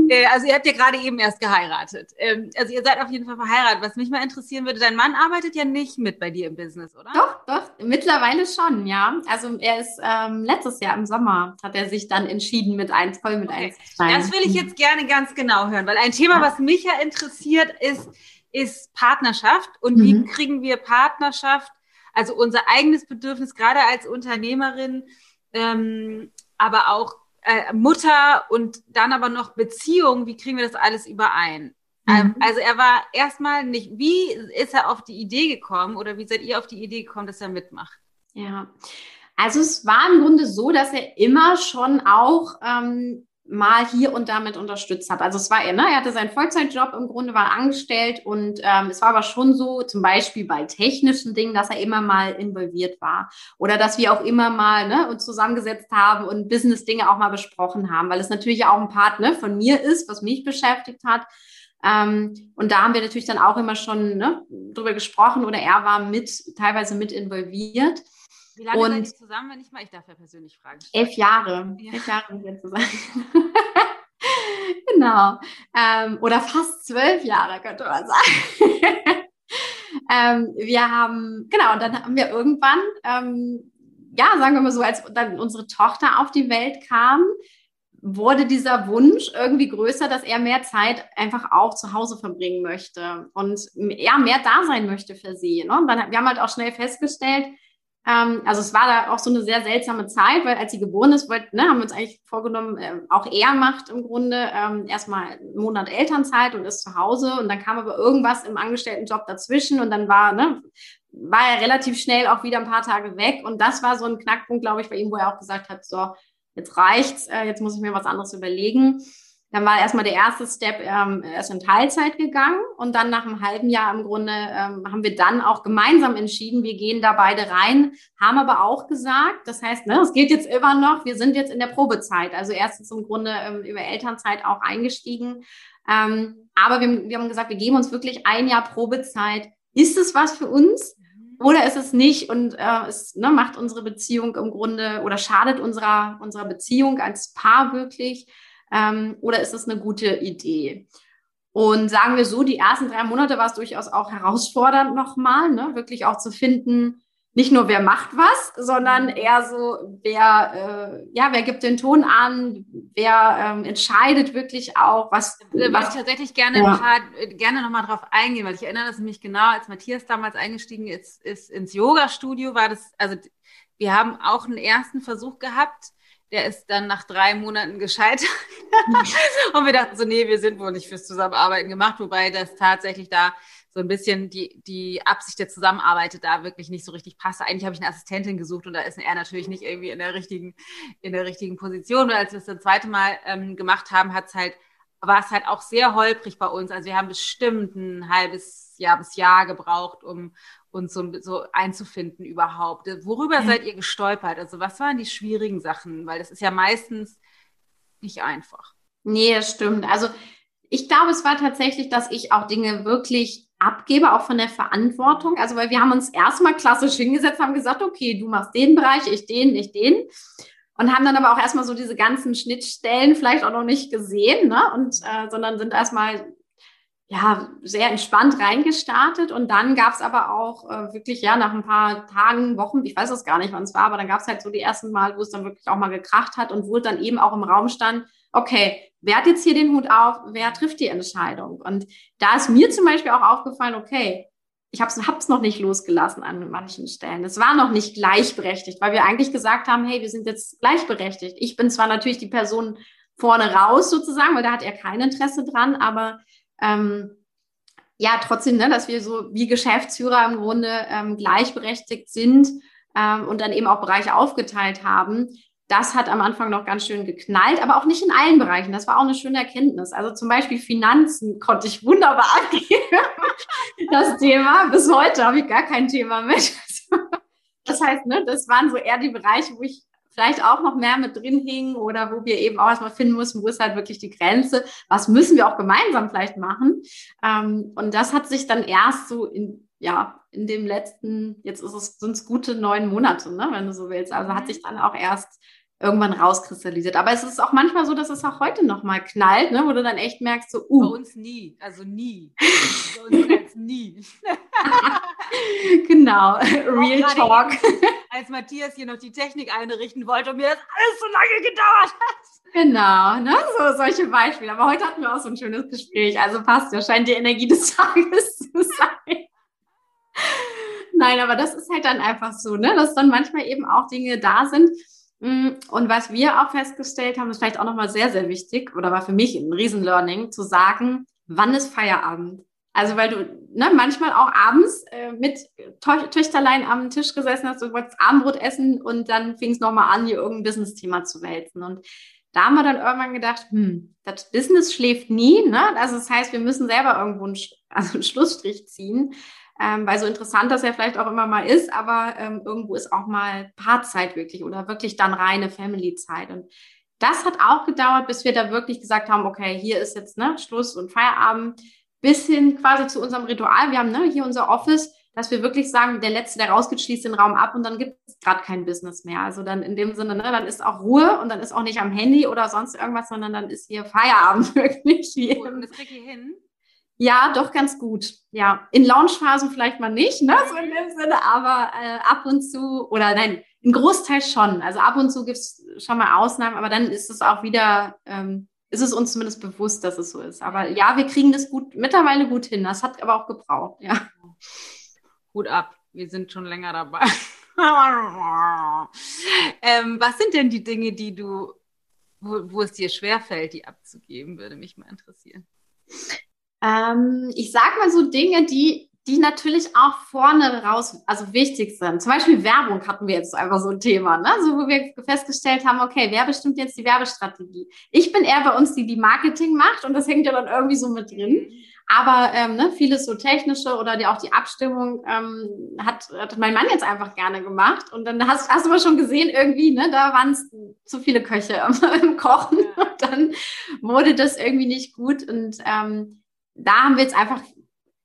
Äh, also ihr habt ja gerade eben erst geheiratet. Ähm, also ihr seid auf jeden Fall verheiratet. Was mich mal interessieren würde, dein Mann arbeitet ja nicht mit bei dir im Business, oder? Doch, doch, mittlerweile schon, ja. Also er ist ähm, letztes Jahr im Sommer hat er sich dann entschieden, mit eins voll mit okay. einzusteigen. Das will ich jetzt gerne ganz genau hören, weil ein Thema, was mich ja interessiert, ist, ist Partnerschaft und mhm. wie kriegen wir Partnerschaft, also unser eigenes Bedürfnis, gerade als Unternehmerin, ähm, aber auch äh, Mutter und dann aber noch Beziehung, wie kriegen wir das alles überein? Ähm, mhm. Also er war erstmal nicht, wie ist er auf die Idee gekommen oder wie seid ihr auf die Idee gekommen, dass er mitmacht? Ja, also es war im Grunde so, dass er immer schon auch ähm, mal hier und damit unterstützt habe. Also es war er, ne? er hatte seinen Vollzeitjob im Grunde, war angestellt und ähm, es war aber schon so, zum Beispiel bei technischen Dingen, dass er immer mal involviert war oder dass wir auch immer mal ne, uns zusammengesetzt haben und Business-Dinge auch mal besprochen haben, weil es natürlich auch ein Part ne, von mir ist, was mich beschäftigt hat. Ähm, und da haben wir natürlich dann auch immer schon ne, drüber gesprochen oder er war mit, teilweise mit involviert. Wie lange und seid ihr zusammen, wenn ich mal, ich darf ja persönlich fragen. Elf Jahre. Ja. Elf Jahre sind wir zusammen. (laughs) genau. Ähm, oder fast zwölf Jahre, könnte man sagen. (laughs) ähm, wir haben, genau, und dann haben wir irgendwann, ähm, ja, sagen wir mal so, als dann unsere Tochter auf die Welt kam, wurde dieser Wunsch irgendwie größer, dass er mehr Zeit einfach auch zu Hause verbringen möchte und ja, mehr da sein möchte für sie. Ne? Und dann, wir haben halt auch schnell festgestellt, ähm, also es war da auch so eine sehr seltsame Zeit, weil als sie geboren ist, wollt, ne, haben wir uns eigentlich vorgenommen, äh, auch er macht im Grunde ähm, erstmal einen Monat Elternzeit und ist zu Hause und dann kam aber irgendwas im Angestelltenjob dazwischen und dann war, ne, war er relativ schnell auch wieder ein paar Tage weg und das war so ein Knackpunkt, glaube ich, bei ihm, wo er auch gesagt hat, so, jetzt reicht's, äh, jetzt muss ich mir was anderes überlegen. Dann war erstmal der erste Step, ähm, er in Teilzeit gegangen und dann nach einem halben Jahr im Grunde ähm, haben wir dann auch gemeinsam entschieden, wir gehen da beide rein, haben aber auch gesagt, das heißt, ne, es geht jetzt immer noch, wir sind jetzt in der Probezeit, also erst ist im Grunde ähm, über Elternzeit auch eingestiegen. Ähm, aber wir, wir haben gesagt, wir geben uns wirklich ein Jahr Probezeit. Ist es was für uns? oder ist es nicht und äh, es ne, macht unsere Beziehung im Grunde oder schadet unserer, unserer Beziehung als Paar wirklich ähm, oder ist es eine gute Idee? Und sagen wir so, die ersten drei Monate war es durchaus auch herausfordernd nochmal, ne? wirklich auch zu finden, nicht nur wer macht was, sondern eher so, wer, äh, ja, wer gibt den Ton an, wer ähm, entscheidet wirklich auch, was. Da würde ich tatsächlich gerne ja. paar, gerne nochmal drauf eingehen, weil ich erinnere das nämlich genau, als Matthias damals eingestiegen ist, ist ins Yoga-Studio, war das, also wir haben auch einen ersten Versuch gehabt, der ist dann nach drei Monaten gescheitert. (laughs) und wir dachten so, nee, wir sind wohl nicht fürs Zusammenarbeiten gemacht, wobei das tatsächlich da so ein bisschen die, die Absicht der Zusammenarbeit da wirklich nicht so richtig passt. Eigentlich habe ich eine Assistentin gesucht und da ist er natürlich nicht irgendwie in der richtigen, in der richtigen Position. Und als wir es das zweite Mal ähm, gemacht haben, hat es halt, war es halt auch sehr holprig bei uns. Also wir haben bestimmt ein halbes Jahr bis Jahr gebraucht, um, uns so, so einzufinden überhaupt. Worüber ja. seid ihr gestolpert? Also was waren die schwierigen Sachen? Weil das ist ja meistens nicht einfach. Nee, das stimmt. Also ich glaube, es war tatsächlich, dass ich auch Dinge wirklich abgebe, auch von der Verantwortung. Also, weil wir haben uns erstmal klassisch hingesetzt, haben gesagt, okay, du machst den Bereich, ich den, ich den. Und haben dann aber auch erstmal so diese ganzen Schnittstellen vielleicht auch noch nicht gesehen, ne? Und, äh, sondern sind erstmal ja, sehr entspannt reingestartet und dann gab es aber auch äh, wirklich, ja, nach ein paar Tagen, Wochen, ich weiß es gar nicht, wann es war, aber dann gab es halt so die ersten Mal, wo es dann wirklich auch mal gekracht hat und wo dann eben auch im Raum stand, okay, wer hat jetzt hier den Hut auf, wer trifft die Entscheidung? Und da ist mir zum Beispiel auch aufgefallen, okay, ich habe es noch nicht losgelassen an manchen Stellen. Es war noch nicht gleichberechtigt, weil wir eigentlich gesagt haben, hey, wir sind jetzt gleichberechtigt. Ich bin zwar natürlich die Person vorne raus sozusagen, weil da hat er kein Interesse dran, aber ähm, ja, trotzdem, ne, dass wir so wie Geschäftsführer im Grunde ähm, gleichberechtigt sind ähm, und dann eben auch Bereiche aufgeteilt haben. Das hat am Anfang noch ganz schön geknallt, aber auch nicht in allen Bereichen. Das war auch eine schöne Erkenntnis. Also zum Beispiel Finanzen konnte ich wunderbar (laughs) angeben. Das Thema. Bis heute habe ich gar kein Thema mit. (laughs) Das heißt, ne, das waren so eher die Bereiche, wo ich vielleicht auch noch mehr mit drin hing oder wo wir eben auch erstmal finden mussten, wo ist halt wirklich die Grenze, was müssen wir auch gemeinsam vielleicht machen. Ähm, und das hat sich dann erst so in, ja, in dem letzten, jetzt ist es, sind es gute neun Monate, ne, wenn du so willst. Also hat mhm. sich dann auch erst irgendwann rauskristallisiert. Aber es ist auch manchmal so, dass es auch heute noch mal knallt, ne, wo du dann echt merkst, so, uh. Bei uns nie, also nie. Bei uns jetzt nie. (laughs) genau, (laughs) Real Talk. Als Matthias hier noch die Technik einrichten wollte und mir das alles so lange gedauert hat. Genau, ne? so solche Beispiele. Aber heute hatten wir auch so ein schönes Gespräch. Also passt ja, scheint die Energie des Tages zu sein. Nein, aber das ist halt dann einfach so, ne? dass dann manchmal eben auch Dinge da sind. Mm, und was wir auch festgestellt haben, ist vielleicht auch nochmal sehr, sehr wichtig oder war für mich ein Riesenlearning, zu sagen, wann ist Feierabend? Also weil du ne, manchmal auch abends äh, mit Tö Töchterlein am Tisch gesessen hast, du wolltest Abendbrot essen und dann fing es nochmal an, hier irgendein Business-Thema zu wälzen. Und da haben wir dann irgendwann gedacht, hm, das Business schläft nie, ne? Also das heißt, wir müssen selber irgendwo einen, (laughs) also einen Schlussstrich ziehen, ähm, weil so interessant das ja vielleicht auch immer mal ist, aber ähm, irgendwo ist auch mal Paarzeit wirklich oder wirklich dann reine Family-Zeit. Und das hat auch gedauert, bis wir da wirklich gesagt haben, okay, hier ist jetzt ne, Schluss und Feierabend, bis hin quasi zu unserem Ritual. Wir haben ne, hier unser Office, dass wir wirklich sagen, der Letzte, der rausgeht, schließt den Raum ab und dann gibt es gerade kein Business mehr. Also dann in dem Sinne, ne, dann ist auch Ruhe und dann ist auch nicht am Handy oder sonst irgendwas, sondern dann ist hier Feierabend (laughs) wirklich. Hier. Und das kriegt ihr hin? Ja, doch ganz gut. Ja, in Launchphasen vielleicht mal nicht, ne, so in dem Sinne, aber äh, ab und zu oder nein, ein Großteil schon. Also ab und zu gibt es schon mal Ausnahmen, aber dann ist es auch wieder, ähm, ist es uns zumindest bewusst, dass es so ist. Aber ja, wir kriegen das gut, mittlerweile gut hin. Das hat aber auch gebraucht, ja. Hut ab, wir sind schon länger dabei. (laughs) ähm, was sind denn die Dinge, die du, wo, wo es dir schwerfällt, die abzugeben, würde mich mal interessieren. Ähm, ich sage mal so Dinge, die, die natürlich auch vorne raus, also wichtig sind. Zum Beispiel Werbung hatten wir jetzt einfach so ein Thema, ne? So, wo wir festgestellt haben, okay, wer bestimmt jetzt die Werbestrategie? Ich bin eher bei uns, die die Marketing macht und das hängt ja dann irgendwie so mit drin. Aber ähm, ne, vieles so technische oder die, auch die Abstimmung ähm, hat, hat mein Mann jetzt einfach gerne gemacht. Und dann hast, hast du aber schon gesehen, irgendwie, ne, da waren es zu viele Köche (laughs) im Kochen. Und dann wurde das irgendwie nicht gut. Und ähm, da haben wir jetzt einfach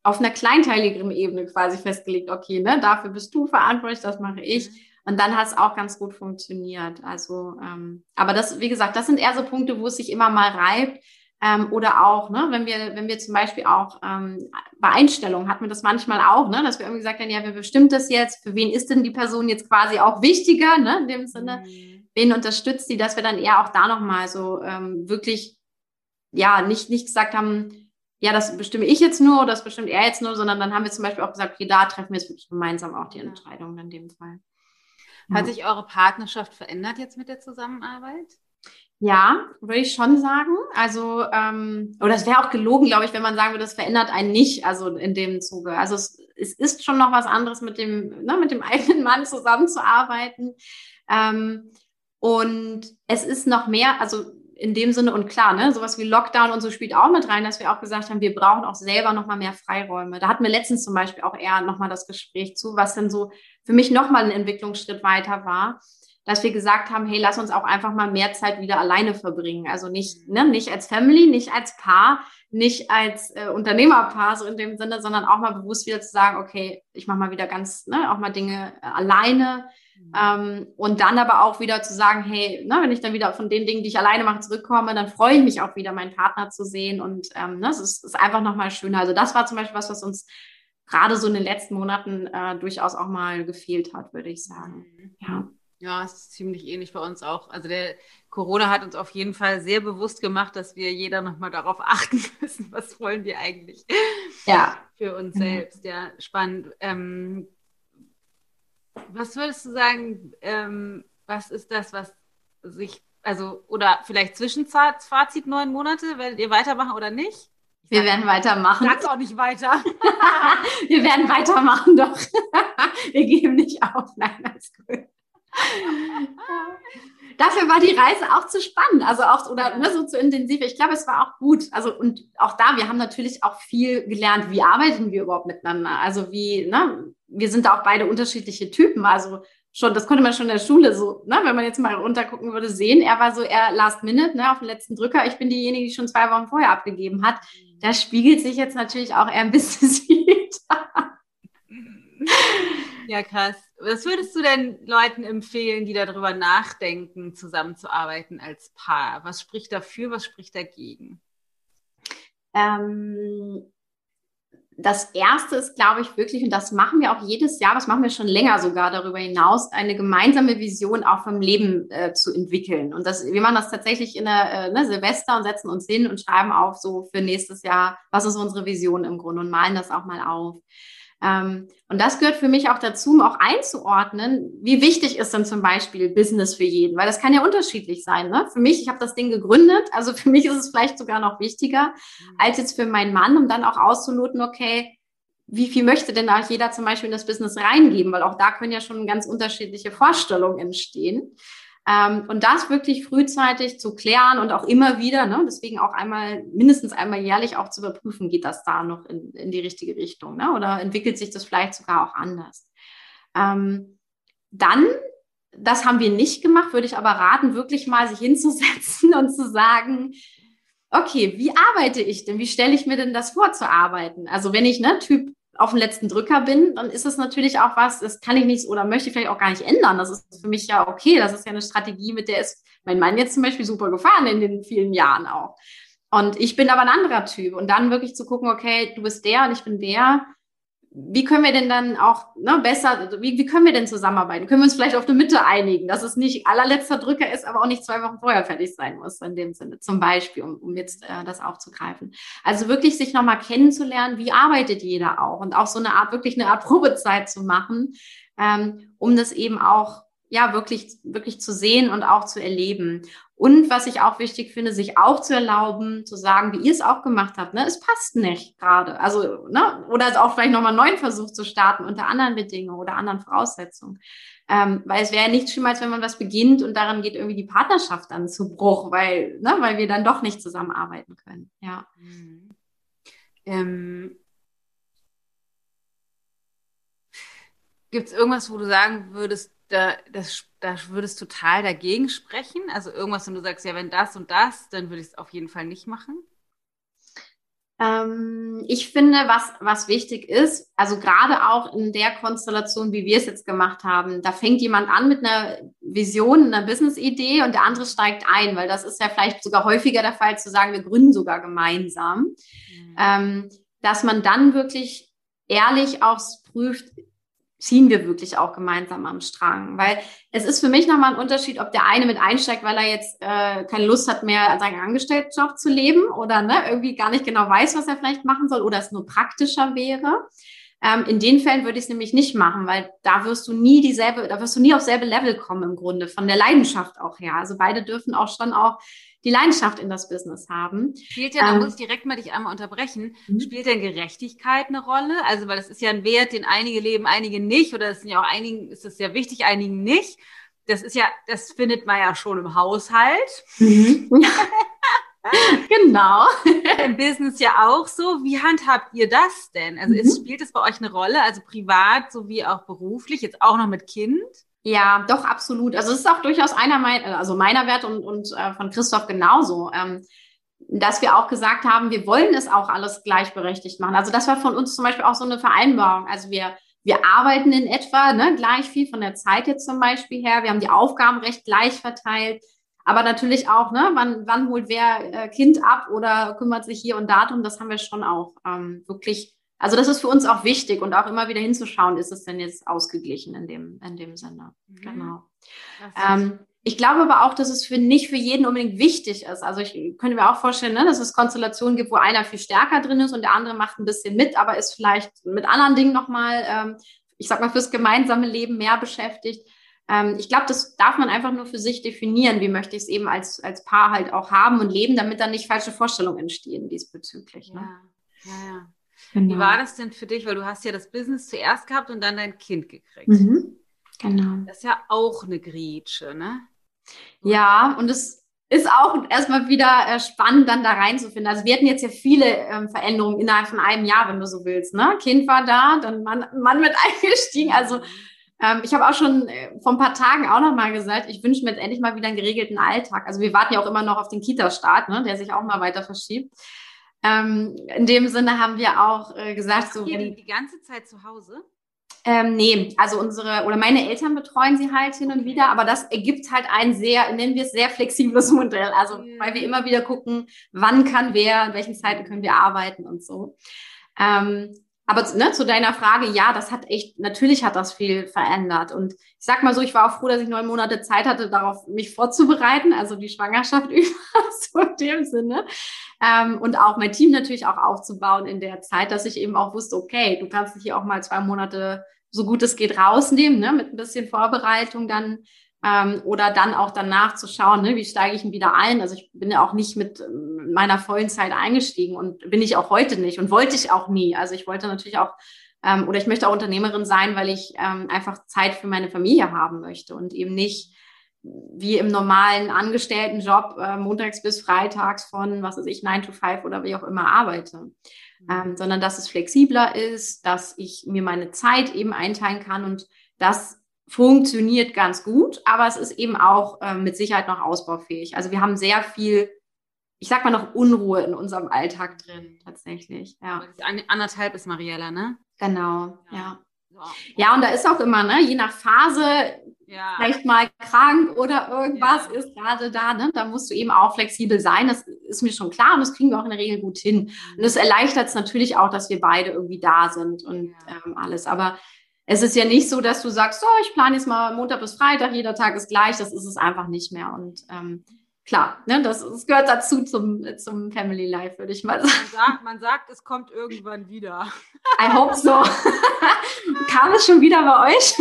auf einer kleinteiligeren Ebene quasi festgelegt, okay, ne, dafür bist du verantwortlich, das mache ich. Mhm. Und dann hat es auch ganz gut funktioniert. Also, ähm, aber das, wie gesagt, das sind eher so Punkte, wo es sich immer mal reibt. Ähm, oder auch, ne, wenn wir, wenn wir zum Beispiel auch ähm, bei Einstellungen hatten wir das manchmal auch, ne, dass wir irgendwie gesagt haben, ja, wer bestimmt das jetzt? Für wen ist denn die Person jetzt quasi auch wichtiger, ne, in dem Sinne? Mhm. Wen unterstützt die, dass wir dann eher auch da nochmal so ähm, wirklich, ja, nicht, nicht gesagt haben, ja, das bestimme ich jetzt nur oder das bestimmt er jetzt nur, sondern dann haben wir zum Beispiel auch gesagt, okay, da treffen wir jetzt wirklich gemeinsam auch die Entscheidung in dem Fall. Hat sich eure Partnerschaft verändert jetzt mit der Zusammenarbeit? Ja, würde ich schon sagen. Also, ähm, oder es wäre auch gelogen, glaube ich, wenn man sagen würde, das verändert einen nicht, also in dem Zuge. Also es, es ist schon noch was anderes, mit dem, ne, mit dem (laughs) eigenen Mann zusammenzuarbeiten. Ähm, und es ist noch mehr, also in dem Sinne und klar, ne, sowas wie Lockdown und so spielt auch mit rein, dass wir auch gesagt haben, wir brauchen auch selber nochmal mehr Freiräume. Da hatten wir letztens zum Beispiel auch eher nochmal das Gespräch zu, was dann so für mich nochmal ein Entwicklungsschritt weiter war, dass wir gesagt haben, hey, lass uns auch einfach mal mehr Zeit wieder alleine verbringen. Also nicht, ne, nicht als Family, nicht als Paar, nicht als äh, Unternehmerpaar so in dem Sinne, sondern auch mal bewusst wieder zu sagen, okay, ich mache mal wieder ganz, ne, auch mal Dinge äh, alleine Mhm. Ähm, und dann aber auch wieder zu sagen, hey, ne, wenn ich dann wieder von den Dingen, die ich alleine mache, zurückkomme, dann freue ich mich auch wieder, meinen Partner zu sehen. Und ähm, ne, es ist, ist einfach nochmal schöner. Also das war zum Beispiel was, was uns gerade so in den letzten Monaten äh, durchaus auch mal gefehlt hat, würde ich sagen. Mhm. Ja. Ja, es ist ziemlich ähnlich bei uns auch. Also der Corona hat uns auf jeden Fall sehr bewusst gemacht, dass wir jeder nochmal darauf (laughs) achten müssen, was wollen wir eigentlich ja. für uns mhm. selbst. Ja, spannend. Ähm, was würdest du sagen, ähm, was ist das, was sich, also, oder vielleicht Zwischenfazit neun Monate, werdet ihr weitermachen oder nicht? Wir werden weitermachen. Sag's auch nicht weiter. (laughs) wir werden weitermachen, doch. (laughs) wir geben nicht auf. Nein, alles gut. Dafür war die Reise auch zu spannend, also auch oder ne, so zu intensiv. Ich glaube, es war auch gut. Also und auch da, wir haben natürlich auch viel gelernt. Wie arbeiten wir überhaupt miteinander? Also wie, ne, wir sind da auch beide unterschiedliche Typen. Also schon, das konnte man schon in der Schule so, ne, wenn man jetzt mal runtergucken würde, sehen. Er war so eher Last Minute, ne, auf den letzten Drücker. Ich bin diejenige, die schon zwei Wochen vorher abgegeben hat. Das spiegelt sich jetzt natürlich auch eher ein bisschen (laughs) wieder. Ja, krass. Was würdest du denn Leuten empfehlen, die darüber nachdenken, zusammenzuarbeiten als Paar? Was spricht dafür, was spricht dagegen? Ähm, das erste ist, glaube ich, wirklich, und das machen wir auch jedes Jahr, das machen wir schon länger sogar darüber hinaus, eine gemeinsame Vision auch vom Leben äh, zu entwickeln. Und das, wir machen das tatsächlich in der äh, ne, Silvester und setzen uns hin und schreiben auf so für nächstes Jahr, was ist unsere Vision im Grunde und malen das auch mal auf. Ähm, und das gehört für mich auch dazu, um auch einzuordnen, wie wichtig ist denn zum Beispiel Business für jeden, weil das kann ja unterschiedlich sein. Ne? Für mich, ich habe das Ding gegründet, also (laughs) für mich ist es vielleicht sogar noch wichtiger als jetzt für meinen Mann, um dann auch auszuloten, okay, wie viel möchte denn auch jeder zum Beispiel in das Business reingeben, weil auch da können ja schon ganz unterschiedliche Vorstellungen entstehen. Ähm, und das wirklich frühzeitig zu klären und auch immer wieder, ne, deswegen auch einmal, mindestens einmal jährlich auch zu überprüfen, geht das da noch in, in die richtige Richtung, ne? Oder entwickelt sich das vielleicht sogar auch anders? Ähm, dann, das haben wir nicht gemacht, würde ich aber raten, wirklich mal sich hinzusetzen (laughs) und zu sagen, okay, wie arbeite ich denn? Wie stelle ich mir denn das vor zu arbeiten? Also wenn ich ne, Typ auf dem letzten Drücker bin, dann ist es natürlich auch was, das kann ich nicht oder möchte ich vielleicht auch gar nicht ändern. Das ist für mich ja okay. Das ist ja eine Strategie, mit der ist mein Mann jetzt zum Beispiel super gefahren in den vielen Jahren auch. Und ich bin aber ein anderer Typ. Und dann wirklich zu gucken, okay, du bist der und ich bin der wie können wir denn dann auch ne, besser, also wie, wie können wir denn zusammenarbeiten? Können wir uns vielleicht auf eine Mitte einigen, dass es nicht allerletzter Drücker ist, aber auch nicht zwei Wochen vorher fertig sein muss, in dem Sinne, zum Beispiel, um, um jetzt äh, das aufzugreifen. Also wirklich sich nochmal kennenzulernen, wie arbeitet jeder auch und auch so eine Art, wirklich eine Art Probezeit zu machen, ähm, um das eben auch ja wirklich, wirklich zu sehen und auch zu erleben. Und was ich auch wichtig finde, sich auch zu erlauben, zu sagen, wie ihr es auch gemacht habt, ne, es passt nicht gerade. Also, ne, oder auch vielleicht nochmal einen neuen Versuch zu starten unter anderen Bedingungen oder anderen Voraussetzungen. Ähm, weil es wäre ja nichts schlimmer, als wenn man was beginnt und daran geht irgendwie die Partnerschaft dann zu Bruch, weil, ne, weil wir dann doch nicht zusammenarbeiten können. Ja. Mhm. Ähm, Gibt es irgendwas, wo du sagen würdest, da, das, da würdest total dagegen sprechen? Also irgendwas, wenn du sagst, ja, wenn das und das, dann würde ich es auf jeden Fall nicht machen? Ähm, ich finde, was, was wichtig ist, also gerade auch in der Konstellation, wie wir es jetzt gemacht haben, da fängt jemand an mit einer Vision, einer Business-Idee und der andere steigt ein, weil das ist ja vielleicht sogar häufiger der Fall, zu sagen, wir gründen sogar gemeinsam, mhm. ähm, dass man dann wirklich ehrlich auch prüft, ziehen wir wirklich auch gemeinsam am Strang. Weil es ist für mich nochmal ein Unterschied, ob der eine mit einsteigt, weil er jetzt äh, keine Lust hat mehr, seinen Angestelltenjob zu leben oder ne, irgendwie gar nicht genau weiß, was er vielleicht machen soll oder es nur praktischer wäre. Ähm, in den Fällen würde ich es nämlich nicht machen, weil da wirst du nie dieselbe, da wirst du nie auf selbe Level kommen im Grunde, von der Leidenschaft auch her. Also beide dürfen auch schon auch die Leidenschaft in das Business haben. Spielt ja, da ähm, muss ich direkt mal dich einmal unterbrechen, mhm. spielt denn Gerechtigkeit eine Rolle? Also, weil das ist ja ein Wert, den einige leben, einige nicht, oder es sind ja auch einigen, ist das ja wichtig, einigen nicht. Das ist ja, das findet man ja schon im Haushalt. Mhm. (laughs) genau. Im Business ja auch so. Wie handhabt ihr das denn? Also mhm. ist, spielt es bei euch eine Rolle, also privat sowie auch beruflich, jetzt auch noch mit Kind? Ja, doch, absolut. Also es ist auch durchaus einer meiner, also meiner Wert und, und äh, von Christoph genauso, ähm, dass wir auch gesagt haben, wir wollen es auch alles gleichberechtigt machen. Also das war von uns zum Beispiel auch so eine Vereinbarung. Also wir, wir arbeiten in etwa ne, gleich viel von der Zeit jetzt zum Beispiel her. Wir haben die Aufgaben recht gleich verteilt. Aber natürlich auch, ne, wann, wann holt wer äh, Kind ab oder kümmert sich hier und darum, das haben wir schon auch ähm, wirklich also das ist für uns auch wichtig und auch immer wieder hinzuschauen, ist es denn jetzt ausgeglichen in dem, in dem Sinne. Mhm. Genau. Ähm, ich glaube aber auch, dass es für nicht für jeden unbedingt wichtig ist. Also ich könnte mir auch vorstellen, ne, dass es Konstellationen gibt, wo einer viel stärker drin ist und der andere macht ein bisschen mit, aber ist vielleicht mit anderen Dingen nochmal, ähm, ich sag mal, fürs gemeinsame Leben mehr beschäftigt. Ähm, ich glaube, das darf man einfach nur für sich definieren. Wie möchte ich es eben als, als Paar halt auch haben und leben, damit dann nicht falsche Vorstellungen entstehen diesbezüglich. Ne? Ja, ja, ja. Genau. Wie war das denn für dich? Weil du hast ja das Business zuerst gehabt und dann dein Kind gekriegt. Mhm. Genau. Das ist ja auch eine Grätsche, ne? Ja, und es ist auch erstmal wieder äh, spannend, dann da reinzufinden. Also wir hatten jetzt ja viele ähm, Veränderungen innerhalb von einem Jahr, wenn du so willst. Ne? Kind war da, dann Mann, Mann mit (laughs) eingestiegen. Also ähm, ich habe auch schon äh, vor ein paar Tagen auch noch mal gesagt, ich wünsche mir jetzt endlich mal wieder einen geregelten Alltag. Also wir warten ja auch immer noch auf den Kita-Start, ne, der sich auch mal weiter verschiebt. Ähm, in dem Sinne haben wir auch äh, gesagt, so. Wenn, die, die ganze Zeit zu Hause? Ähm, nee, also unsere oder meine Eltern betreuen sie halt hin und wieder, aber das ergibt halt ein sehr, nennen wir es sehr flexibles (laughs) Modell. Also, weil wir immer wieder gucken, wann kann wer, in welchen Zeiten können wir arbeiten und so. Ähm, aber ne, zu deiner Frage, ja, das hat echt, natürlich hat das viel verändert. Und ich sag mal so, ich war auch froh, dass ich neun Monate Zeit hatte, darauf mich vorzubereiten, also die Schwangerschaft (laughs) über, so in dem Sinne. Ähm, und auch mein Team natürlich auch aufzubauen in der Zeit, dass ich eben auch wusste, okay, du kannst dich hier auch mal zwei Monate so gut es geht rausnehmen, ne, mit ein bisschen Vorbereitung dann ähm, oder dann auch danach zu schauen, ne, wie steige ich denn wieder ein. Also ich bin ja auch nicht mit ähm, meiner vollen Zeit eingestiegen und bin ich auch heute nicht und wollte ich auch nie. Also ich wollte natürlich auch ähm, oder ich möchte auch Unternehmerin sein, weil ich ähm, einfach Zeit für meine Familie haben möchte und eben nicht wie im normalen Angestelltenjob äh, montags bis freitags von, was weiß ich, 9 to 5 oder wie auch immer arbeite. Mhm. Ähm, sondern dass es flexibler ist, dass ich mir meine Zeit eben einteilen kann und das funktioniert ganz gut, aber es ist eben auch äh, mit Sicherheit noch ausbaufähig. Also wir haben sehr viel, ich sag mal noch Unruhe in unserem Alltag drin, tatsächlich. Ja. Anderthalb ist Mariella, ne? Genau, ja. ja. Ja, und da ist auch immer, ne, je nach Phase, ja. vielleicht mal krank oder irgendwas ja. ist gerade da, ne? Da musst du eben auch flexibel sein. Das ist mir schon klar und das kriegen wir auch in der Regel gut hin. Und es erleichtert es natürlich auch, dass wir beide irgendwie da sind und ähm, alles. Aber es ist ja nicht so, dass du sagst, so, ich plane jetzt mal Montag bis Freitag, jeder Tag ist gleich. Das ist es einfach nicht mehr. Und ähm, klar, ne, das, das, gehört dazu zum, zum Family Life, würde ich mal sagen. Man sagt, man sagt, es kommt irgendwann wieder. I hope so. (laughs) Kam es schon wieder bei euch?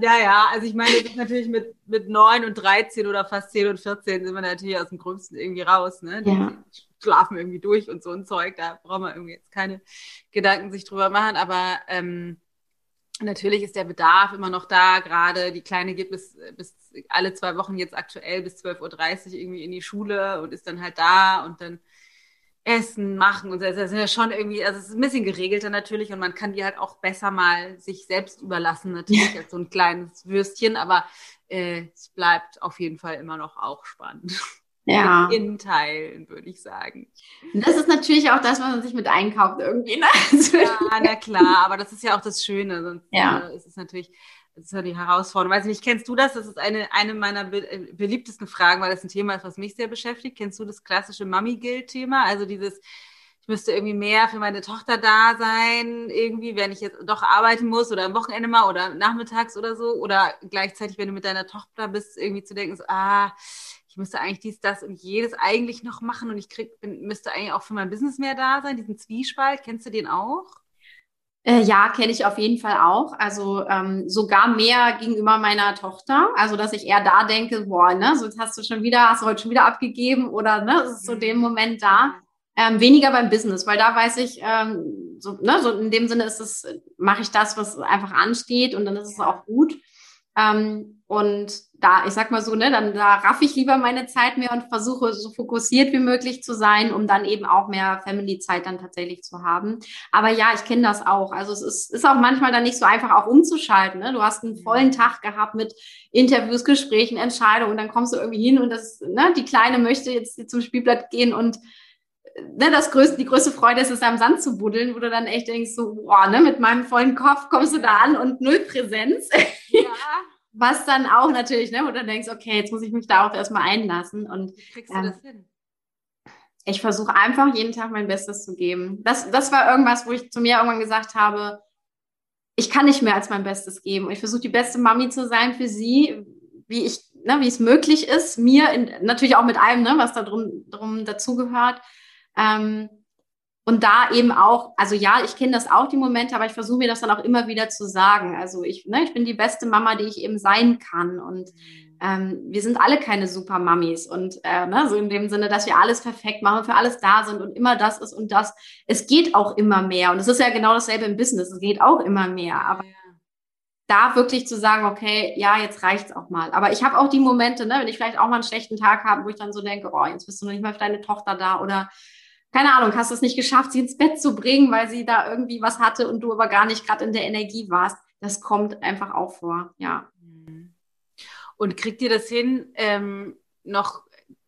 ja, ja, also ich meine, das ist natürlich mit, mit 9 und 13 oder fast 10 und 14 sind wir natürlich aus dem Gröbsten irgendwie raus. Ne? Die ja. schlafen irgendwie durch und so ein Zeug, da braucht man irgendwie jetzt keine Gedanken sich drüber machen, aber ähm, Natürlich ist der Bedarf immer noch da. Gerade die Kleine geht bis, bis alle zwei Wochen jetzt aktuell bis 12.30 Uhr irgendwie in die Schule und ist dann halt da und dann Essen machen und das ist ja schon irgendwie, also es ist ein bisschen geregelter natürlich und man kann die halt auch besser mal sich selbst überlassen, natürlich als so ein kleines Würstchen, aber äh, es bleibt auf jeden Fall immer noch auch spannend ja. in Teilen, würde ich sagen. Das ist natürlich auch das, was man sich mit einkauft irgendwie. Ne? (laughs) ja, na klar, aber das ist ja auch das Schöne. Sonst ja. äh, ist es natürlich, das ist ja die Herausforderung. Weiß nicht, kennst du das? Das ist eine, eine meiner be äh, beliebtesten Fragen, weil das ein Thema ist, was mich sehr beschäftigt. Kennst du das klassische Mummy-Guild-Thema? Also dieses, ich müsste irgendwie mehr für meine Tochter da sein, irgendwie, wenn ich jetzt doch arbeiten muss oder am Wochenende mal oder nachmittags oder so. Oder gleichzeitig, wenn du mit deiner Tochter bist, irgendwie zu denken, so, ah, ich müsste eigentlich dies, das und jedes eigentlich noch machen und ich krieg, bin, müsste eigentlich auch für mein Business mehr da sein, diesen Zwiespalt. Kennst du den auch? Äh, ja, kenne ich auf jeden Fall auch. Also ähm, sogar mehr gegenüber meiner Tochter. Also dass ich eher da denke, boah, ne, so hast du schon wieder, hast du heute schon wieder abgegeben oder ne, es ist so mhm. dem Moment da. Ähm, weniger beim Business, weil da weiß ich, ähm, so, ne, so in dem Sinne ist es, mache ich das, was einfach ansteht und dann ist es auch gut. Ähm, und da, ich sag mal so, ne, dann da raff ich lieber meine Zeit mehr und versuche so fokussiert wie möglich zu sein, um dann eben auch mehr Family-Zeit dann tatsächlich zu haben. Aber ja, ich kenne das auch. Also es ist, ist auch manchmal dann nicht so einfach auch umzuschalten. Ne? Du hast einen vollen Tag gehabt mit Interviews, Gesprächen, Entscheidungen und dann kommst du irgendwie hin und das, ne, die Kleine möchte jetzt zum Spielblatt gehen und ne, das größte, die größte Freude ist es, am Sand zu buddeln, wo du dann echt denkst, so, boah, ne, mit meinem vollen Kopf kommst du da an und null Präsenz. Ja. (laughs) Was dann auch natürlich, ne, wo du denkst, okay, jetzt muss ich mich da auch erstmal einlassen. Und, Wie kriegst du ähm, das hin? Ich versuche einfach jeden Tag mein Bestes zu geben. Das, das war irgendwas, wo ich zu mir irgendwann gesagt habe, ich kann nicht mehr als mein Bestes geben. Und ich versuche die beste Mami zu sein für sie, wie ich, ne, wie es möglich ist, mir in, natürlich auch mit allem, ne, was da drum, drum dazugehört. Ähm, und da eben auch, also ja, ich kenne das auch, die Momente, aber ich versuche mir das dann auch immer wieder zu sagen. Also ich, ne, ich bin die beste Mama, die ich eben sein kann. Und ähm, wir sind alle keine super Mamis. Und äh, ne, so in dem Sinne, dass wir alles perfekt machen, für alles da sind und immer das ist und das. Es geht auch immer mehr. Und es ist ja genau dasselbe im Business. Es geht auch immer mehr. Aber da wirklich zu sagen, okay, ja, jetzt reicht's auch mal. Aber ich habe auch die Momente, ne, wenn ich vielleicht auch mal einen schlechten Tag habe, wo ich dann so denke, oh, jetzt bist du noch nicht mal für deine Tochter da oder keine Ahnung, hast es nicht geschafft, sie ins Bett zu bringen, weil sie da irgendwie was hatte und du aber gar nicht gerade in der Energie warst. Das kommt einfach auch vor, ja. Und kriegt ihr das hin, ähm, noch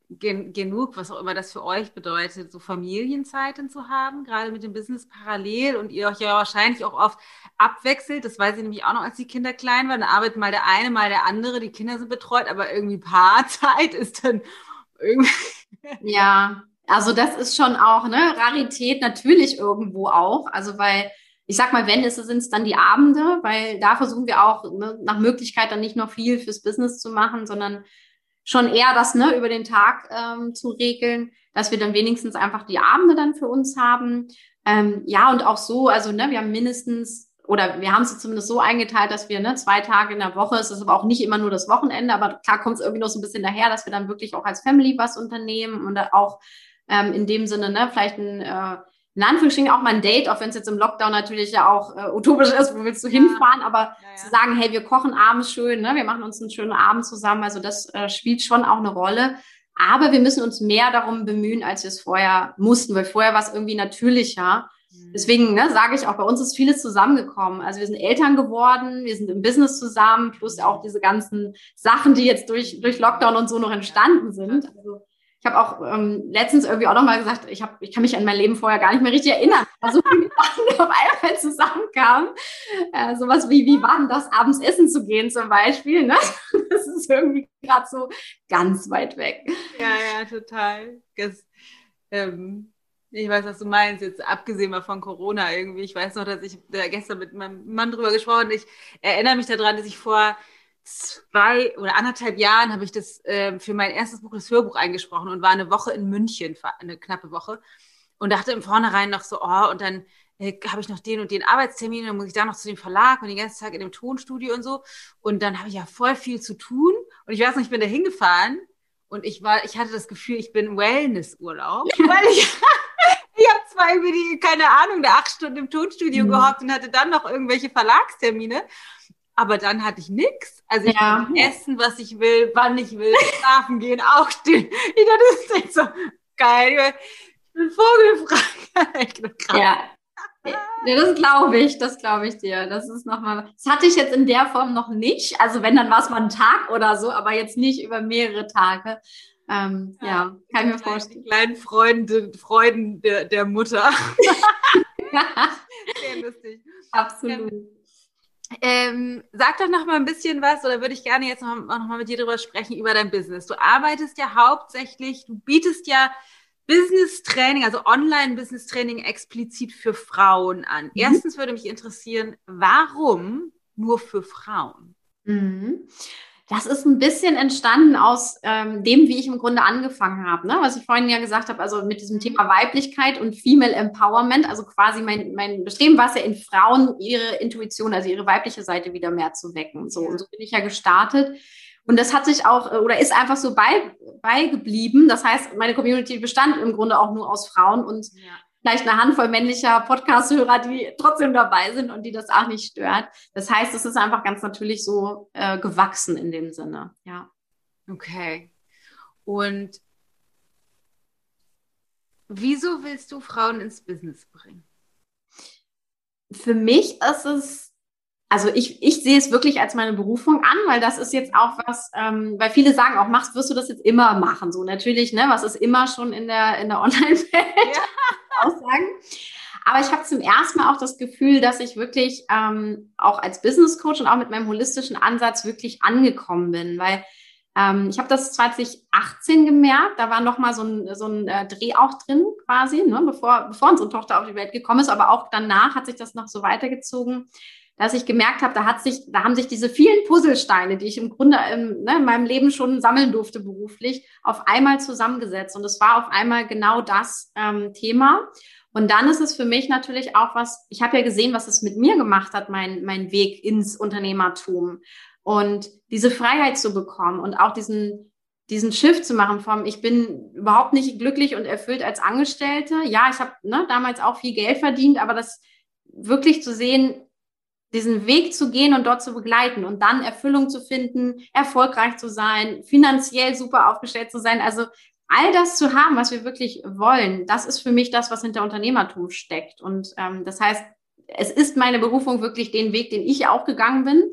gen genug, was auch immer das für euch bedeutet, so Familienzeiten zu haben, gerade mit dem Business parallel und ihr euch ja wahrscheinlich auch oft abwechselt. Das weiß ich nämlich auch noch, als die Kinder klein waren. Da arbeitet mal der eine, mal der andere. Die Kinder sind betreut, aber irgendwie Paarzeit (laughs) ist dann irgendwie. Ja, also das ist schon auch, ne, Rarität natürlich irgendwo auch. Also weil, ich sag mal, wenn es sind es dann die Abende, weil da versuchen wir auch ne, nach Möglichkeit dann nicht noch viel fürs Business zu machen, sondern schon eher das ne, über den Tag ähm, zu regeln, dass wir dann wenigstens einfach die Abende dann für uns haben. Ähm, ja, und auch so, also ne, wir haben mindestens oder wir haben es zumindest so eingeteilt, dass wir ne, zwei Tage in der Woche, es ist aber auch nicht immer nur das Wochenende, aber klar kommt es irgendwie noch so ein bisschen daher, dass wir dann wirklich auch als Family was unternehmen und auch ähm, in dem Sinne, ne, vielleicht ein, äh, in Anführungsstrichen auch mal ein Date, auch wenn es jetzt im Lockdown natürlich ja auch äh, utopisch ist, wo willst du hinfahren, aber ja, ja. zu sagen, hey, wir kochen abends schön, ne? wir machen uns einen schönen Abend zusammen, also das äh, spielt schon auch eine Rolle. Aber wir müssen uns mehr darum bemühen, als wir es vorher mussten, weil vorher war es irgendwie natürlicher. Mhm. Deswegen ne, sage ich auch, bei uns ist vieles zusammengekommen. Also wir sind Eltern geworden, wir sind im Business zusammen, plus auch diese ganzen Sachen, die jetzt durch, durch Lockdown und so noch entstanden sind. Also ich habe auch ähm, letztens irgendwie auch nochmal gesagt, ich, hab, ich kann mich an mein Leben vorher gar nicht mehr richtig erinnern. Also viele Sachen (laughs) auf einmal zusammenkamen. Äh, sowas wie, wie war denn das, abends essen zu gehen zum Beispiel? Ne? (laughs) Das ist irgendwie gerade so ganz weit weg. Ja, ja, total. Das, ähm, ich weiß, was du meinst, jetzt abgesehen mal von Corona irgendwie. Ich weiß noch, dass ich da gestern mit meinem Mann drüber gesprochen habe. Ich erinnere mich daran, dass ich vor zwei oder anderthalb Jahren habe ich das äh, für mein erstes Buch, das Hörbuch, eingesprochen und war eine Woche in München, eine knappe Woche. Und dachte im Vornherein noch so, oh, und dann äh, habe ich noch den und den Arbeitstermin, dann muss ich da noch zu dem Verlag und den ganzen Tag in dem Tonstudio und so. Und dann habe ich ja voll viel zu tun. Und ich weiß noch, ich bin da hingefahren und ich war, ich hatte das Gefühl, ich bin Wellnessurlaub, weil ich (laughs) ich habe zwar irgendwie die, keine Ahnung, da acht Stunden im Tonstudio mhm. gehockt und hatte dann noch irgendwelche Verlagstermine aber dann hatte ich nichts. Also ich ja. kann essen, was ich will, wann ich will, schlafen gehen, auch stehen. (laughs) Ich dachte, das ist so geil. Ich bin vogelfrei. (laughs) ja. Ja, das glaube ich, das glaube ich dir. Das ist nochmal, das hatte ich jetzt in der Form noch nicht. Also wenn, dann war es mal ein Tag oder so, aber jetzt nicht über mehrere Tage. Ähm, ja, ja, kann ich mir vorstellen. Die kleinen Freunde, Freuden der, der Mutter. (laughs) Sehr lustig. Absolut. Ähm, sag doch noch mal ein bisschen was, oder würde ich gerne jetzt noch, noch mal mit dir darüber sprechen, über dein Business. Du arbeitest ja hauptsächlich, du bietest ja Business Training, also Online Business Training explizit für Frauen an. Mhm. Erstens würde mich interessieren, warum nur für Frauen? Mhm. Das ist ein bisschen entstanden aus ähm, dem, wie ich im Grunde angefangen habe. Ne? Was ich vorhin ja gesagt habe, also mit diesem Thema Weiblichkeit und Female Empowerment, also quasi mein, mein Bestreben war es ja in Frauen, ihre Intuition, also ihre weibliche Seite wieder mehr zu wecken. So, und so bin ich ja gestartet. Und das hat sich auch äh, oder ist einfach so bei, beigeblieben. Das heißt, meine Community bestand im Grunde auch nur aus Frauen und ja vielleicht eine Handvoll männlicher Podcast-Hörer, die trotzdem dabei sind und die das auch nicht stört. Das heißt, es ist einfach ganz natürlich so äh, gewachsen in dem Sinne, ja. Okay. Und wieso willst du Frauen ins Business bringen? Für mich ist es also ich, ich sehe es wirklich als meine Berufung an, weil das ist jetzt auch was, ähm, weil viele sagen auch, machst, wirst du das jetzt immer machen? So natürlich, ne, was ist immer schon in der, in der (laughs) Online-Welt ja. aussagen. Aber ich habe zum ersten Mal auch das Gefühl, dass ich wirklich ähm, auch als Business Coach und auch mit meinem holistischen Ansatz wirklich angekommen bin, weil ähm, ich habe das 2018 gemerkt, da war noch mal so ein, so ein äh, Dreh auch drin quasi, ne, bevor, bevor unsere Tochter auf die Welt gekommen ist, aber auch danach hat sich das noch so weitergezogen dass ich gemerkt habe, da hat sich, da haben sich diese vielen Puzzlesteine, die ich im Grunde im, ne, in meinem Leben schon sammeln durfte beruflich, auf einmal zusammengesetzt. Und es war auf einmal genau das ähm, Thema. Und dann ist es für mich natürlich auch was, ich habe ja gesehen, was es mit mir gemacht hat, mein, mein Weg ins Unternehmertum. Und diese Freiheit zu bekommen und auch diesen, diesen Shift zu machen vom, ich bin überhaupt nicht glücklich und erfüllt als Angestellte. Ja, ich habe ne, damals auch viel Geld verdient, aber das wirklich zu sehen, diesen Weg zu gehen und dort zu begleiten und dann Erfüllung zu finden, erfolgreich zu sein, finanziell super aufgestellt zu sein. Also all das zu haben, was wir wirklich wollen, das ist für mich das, was hinter Unternehmertum steckt. Und ähm, das heißt, es ist meine Berufung wirklich den Weg, den ich auch gegangen bin.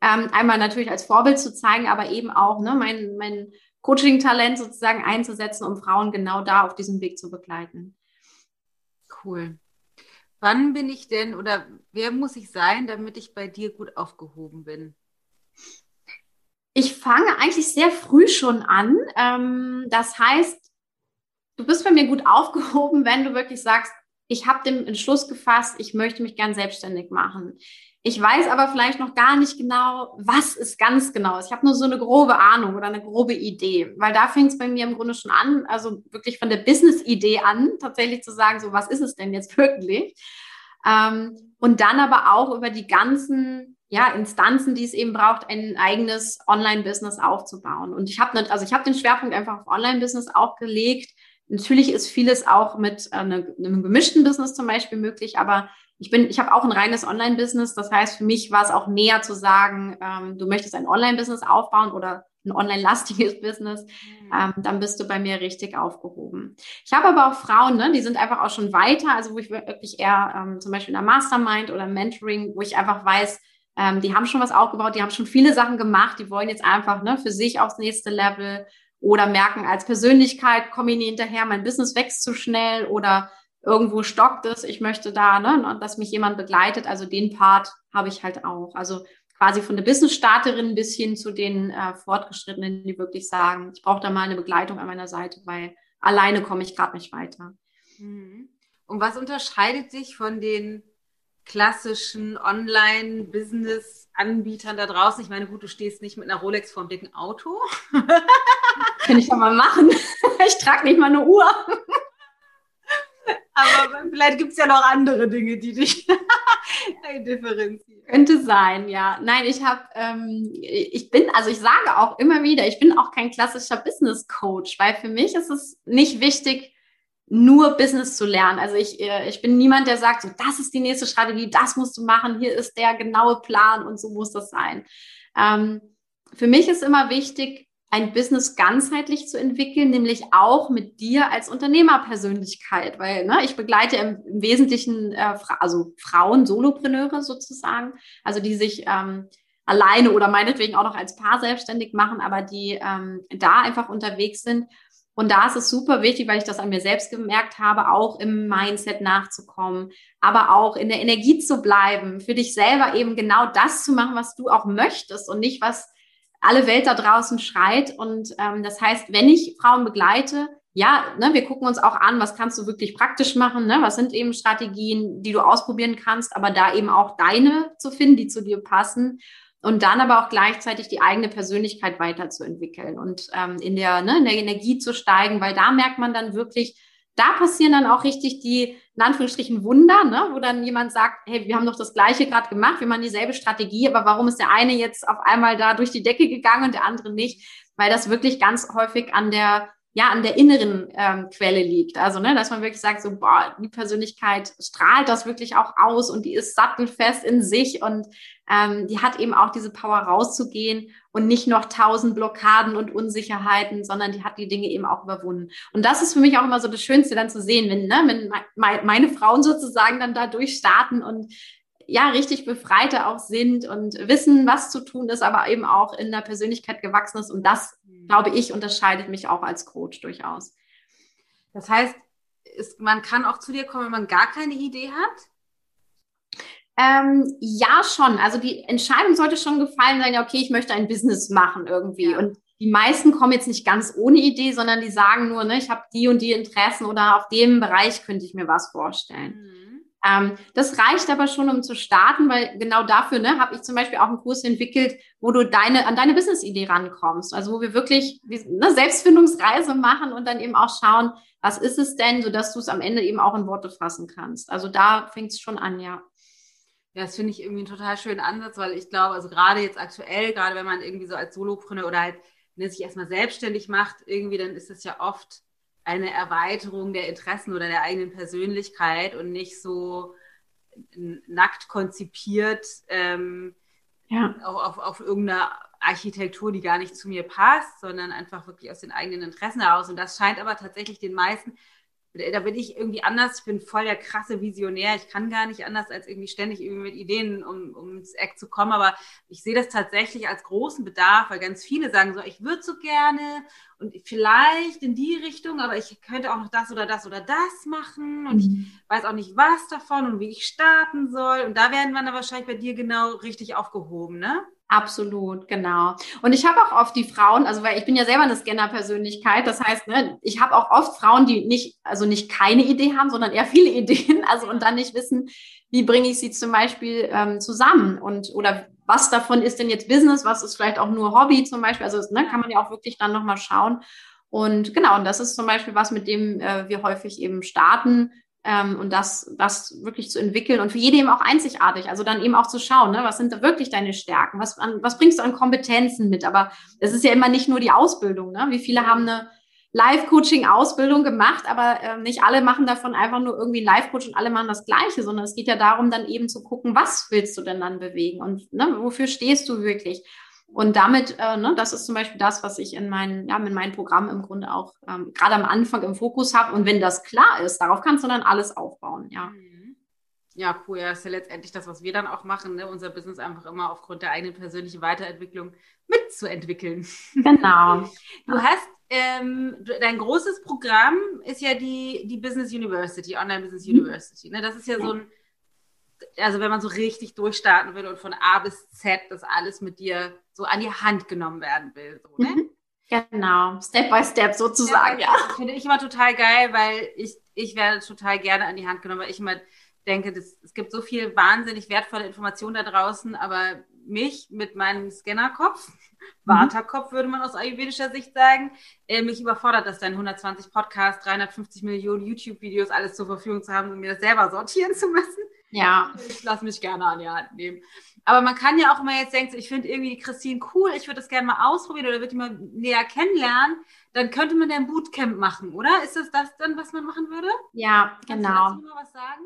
Ähm, einmal natürlich als Vorbild zu zeigen, aber eben auch ne, mein, mein Coaching-Talent sozusagen einzusetzen, um Frauen genau da auf diesem Weg zu begleiten. Cool. Wann bin ich denn oder wer muss ich sein, damit ich bei dir gut aufgehoben bin? Ich fange eigentlich sehr früh schon an. Ähm, das heißt, du bist bei mir gut aufgehoben, wenn du wirklich sagst, ich habe den Entschluss gefasst, ich möchte mich gern selbstständig machen. Ich weiß aber vielleicht noch gar nicht genau, was ist ganz genau Ich habe nur so eine grobe Ahnung oder eine grobe Idee, weil da fängt es bei mir im Grunde schon an, also wirklich von der Business-Idee an, tatsächlich zu sagen, so was ist es denn jetzt (laughs) wirklich? Ähm, und dann aber auch über die ganzen ja, Instanzen, die es eben braucht, ein eigenes Online-Business aufzubauen. Und ich habe also ich habe den Schwerpunkt einfach auf Online-Business auch gelegt, Natürlich ist vieles auch mit äh, ne, einem gemischten Business zum Beispiel möglich, aber ich bin, ich habe auch ein reines Online-Business. Das heißt, für mich war es auch näher zu sagen, ähm, du möchtest ein Online-Business aufbauen oder ein online-lastiges (laughs) Business, mhm. ähm, dann bist du bei mir richtig aufgehoben. Ich habe aber auch Frauen, ne, die sind einfach auch schon weiter, also wo ich wirklich eher ähm, zum Beispiel in der Mastermind oder Mentoring, wo ich einfach weiß, ähm, die haben schon was aufgebaut, die haben schon viele Sachen gemacht, die wollen jetzt einfach ne, für sich aufs nächste Level oder merken, als Persönlichkeit komme ich nie hinterher, mein Business wächst zu schnell oder irgendwo stockt es, ich möchte da, ne, dass mich jemand begleitet. Also den Part habe ich halt auch. Also quasi von der Business-Starterin bis hin zu den äh, Fortgeschrittenen, die wirklich sagen, ich brauche da mal eine Begleitung an meiner Seite, weil alleine komme ich gerade nicht weiter. Mhm. Und was unterscheidet sich von den klassischen Online-Business-Anbietern da draußen? Ich meine, gut, du stehst nicht mit einer Rolex vorm dicken Auto. (laughs) Kann ich ja mal machen. Ich trage nicht mal eine Uhr. Aber vielleicht gibt es ja noch andere Dinge, die dich (laughs) differenzieren. Könnte sein, ja. Nein, ich habe, ähm, ich bin, also ich sage auch immer wieder, ich bin auch kein klassischer Business Coach, weil für mich ist es nicht wichtig, nur Business zu lernen. Also ich, äh, ich bin niemand, der sagt, so, das ist die nächste Strategie, das musst du machen, hier ist der genaue Plan und so muss das sein. Ähm, für mich ist immer wichtig, ein Business ganzheitlich zu entwickeln, nämlich auch mit dir als Unternehmerpersönlichkeit, weil ne, ich begleite im, im Wesentlichen äh, also Frauen, Solopreneure sozusagen, also die sich ähm, alleine oder meinetwegen auch noch als Paar selbstständig machen, aber die ähm, da einfach unterwegs sind. Und da ist es super wichtig, weil ich das an mir selbst gemerkt habe, auch im Mindset nachzukommen, aber auch in der Energie zu bleiben, für dich selber eben genau das zu machen, was du auch möchtest und nicht was alle Welt da draußen schreit. Und ähm, das heißt, wenn ich Frauen begleite, ja, ne, wir gucken uns auch an, was kannst du wirklich praktisch machen, ne? was sind eben Strategien, die du ausprobieren kannst, aber da eben auch deine zu finden, die zu dir passen und dann aber auch gleichzeitig die eigene Persönlichkeit weiterzuentwickeln und ähm, in, der, ne, in der Energie zu steigen, weil da merkt man dann wirklich, da passieren dann auch richtig die, in Anführungsstrichen, Wunder, ne? wo dann jemand sagt, hey, wir haben doch das Gleiche gerade gemacht, wir machen dieselbe Strategie, aber warum ist der eine jetzt auf einmal da durch die Decke gegangen und der andere nicht? Weil das wirklich ganz häufig an der ja an der inneren ähm, Quelle liegt. Also, ne, dass man wirklich sagt, so, boah, die Persönlichkeit strahlt das wirklich auch aus und die ist sattelfest in sich und ähm, die hat eben auch diese Power rauszugehen und nicht noch tausend Blockaden und Unsicherheiten, sondern die hat die Dinge eben auch überwunden. Und das ist für mich auch immer so das Schönste dann zu sehen, wenn, ne, wenn meine Frauen sozusagen dann da durchstarten und ja, richtig befreiter auch sind und wissen, was zu tun ist, aber eben auch in der Persönlichkeit gewachsen ist. Und das. Glaube ich, unterscheidet mich auch als Coach durchaus. Das heißt, ist, man kann auch zu dir kommen, wenn man gar keine Idee hat? Ähm, ja, schon. Also die Entscheidung sollte schon gefallen sein, ja, okay, ich möchte ein Business machen irgendwie. Ja. Und die meisten kommen jetzt nicht ganz ohne Idee, sondern die sagen nur, ne, ich habe die und die Interessen oder auf dem Bereich könnte ich mir was vorstellen. Mhm. Ähm, das reicht aber schon, um zu starten, weil genau dafür ne, habe ich zum Beispiel auch einen Kurs entwickelt, wo du deine, an deine Business-Idee rankommst. Also wo wir wirklich eine Selbstfindungsreise machen und dann eben auch schauen, was ist es denn, sodass du es am Ende eben auch in Worte fassen kannst. Also da fängt es schon an, ja. Ja, das finde ich irgendwie einen total schönen Ansatz, weil ich glaube, also gerade jetzt aktuell, gerade wenn man irgendwie so als Solopreneur oder halt ne, sich erstmal selbstständig macht, irgendwie, dann ist es ja oft eine Erweiterung der Interessen oder der eigenen Persönlichkeit und nicht so nackt konzipiert ähm, ja. auf, auf, auf irgendeiner Architektur, die gar nicht zu mir passt, sondern einfach wirklich aus den eigenen Interessen heraus. Und das scheint aber tatsächlich den meisten da bin ich irgendwie anders. Ich bin voll der krasse Visionär. Ich kann gar nicht anders, als irgendwie ständig irgendwie mit Ideen um, ums Eck zu kommen. Aber ich sehe das tatsächlich als großen Bedarf, weil ganz viele sagen so, ich würde so gerne und vielleicht in die Richtung, aber ich könnte auch noch das oder das oder das machen und mhm. ich weiß auch nicht was davon und wie ich starten soll. Und da werden wir dann wahrscheinlich bei dir genau richtig aufgehoben, ne? Absolut, genau. Und ich habe auch oft die Frauen, also weil ich bin ja selber eine Scanner-Persönlichkeit, das heißt, ne, ich habe auch oft Frauen, die nicht, also nicht keine Idee haben, sondern eher viele (laughs) Ideen, also und dann nicht wissen, wie bringe ich sie zum Beispiel ähm, zusammen und oder was davon ist denn jetzt Business, was ist vielleicht auch nur Hobby zum Beispiel, also ne, kann man ja auch wirklich dann nochmal schauen. Und genau, und das ist zum Beispiel was, mit dem äh, wir häufig eben starten, ähm, und das, das wirklich zu entwickeln und für jede eben auch einzigartig. Also dann eben auch zu schauen, ne, was sind da wirklich deine Stärken? Was, an, was bringst du an Kompetenzen mit? Aber es ist ja immer nicht nur die Ausbildung. Ne? Wie viele haben eine Live-Coaching-Ausbildung gemacht, aber äh, nicht alle machen davon einfach nur irgendwie Live-Coach und alle machen das Gleiche, sondern es geht ja darum, dann eben zu gucken, was willst du denn dann bewegen und ne, wofür stehst du wirklich? Und damit, äh, ne, das ist zum Beispiel das, was ich in meinen, ja, in meinem Programm im Grunde auch ähm, gerade am Anfang im Fokus habe. Und wenn das klar ist, darauf kannst du dann alles aufbauen, ja. Mhm. Ja, cool. Ja, ist ja letztendlich das, was wir dann auch machen, ne? unser Business einfach immer aufgrund der eigenen persönlichen Weiterentwicklung mitzuentwickeln. Genau. (laughs) Du hast ähm, dein großes Programm ist ja die, die Business University, Online Business mhm. University. Ne? Das ist ja so ein, also wenn man so richtig durchstarten will und von A bis Z das alles mit dir so an die Hand genommen werden will. So, ne? Mhm. Genau, Step by Step sozusagen, ja. ja. Finde ich immer total geil, weil ich, ich werde total gerne an die Hand genommen, weil ich immer denke, das, es gibt so viel wahnsinnig wertvolle Informationen da draußen, aber mich mit meinem Scannerkopf, Waterkopf würde man aus ayurvedischer Sicht sagen, äh, mich überfordert das dann 120 Podcasts, 350 Millionen YouTube-Videos, alles zur Verfügung zu haben, um mir das selber sortieren zu müssen. Ja. Ich lasse mich gerne an die Hand nehmen. Aber man kann ja auch immer jetzt denken, ich finde irgendwie die Christine cool, ich würde das gerne mal ausprobieren oder würde die mal näher kennenlernen. Dann könnte man ja ein Bootcamp machen, oder? Ist das das dann, was man machen würde? Ja, Kannst genau. Kannst du dazu mal was sagen?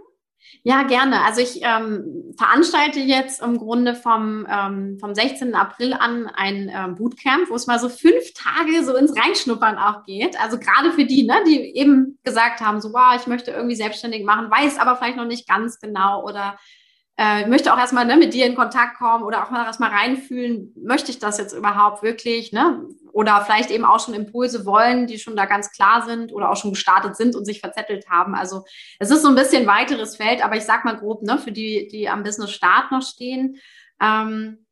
Ja, gerne. Also ich ähm, veranstalte jetzt im Grunde vom, ähm, vom 16. April an ein ähm, Bootcamp, wo es mal so fünf Tage so ins Reinschnuppern auch geht. Also gerade für die, ne, die eben gesagt haben, so, wow, ich möchte irgendwie selbstständig machen, weiß aber vielleicht noch nicht ganz genau oder äh, möchte auch erstmal ne, mit dir in Kontakt kommen oder auch mal erstmal reinfühlen, möchte ich das jetzt überhaupt wirklich, ne? Oder vielleicht eben auch schon Impulse wollen, die schon da ganz klar sind oder auch schon gestartet sind und sich verzettelt haben. Also es ist so ein bisschen weiteres Feld, aber ich sag mal grob, ne, für die, die am Business Start noch stehen, ähm,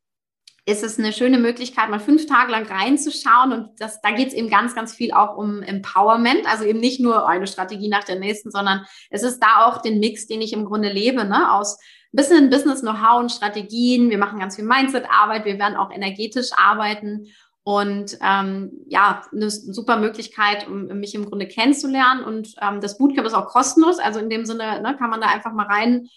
ist es eine schöne Möglichkeit, mal fünf Tage lang reinzuschauen. Und das, da geht es eben ganz, ganz viel auch um Empowerment. Also eben nicht nur eine Strategie nach der nächsten, sondern es ist da auch den Mix, den ich im Grunde lebe, ne, aus bisschen Business-Know-how und Strategien. Wir machen ganz viel Mindset-Arbeit. Wir werden auch energetisch arbeiten. Und ähm, ja, eine super Möglichkeit, um mich im Grunde kennenzulernen. Und ähm, das Bootcamp ist auch kostenlos. Also in dem Sinne ne, kann man da einfach mal rein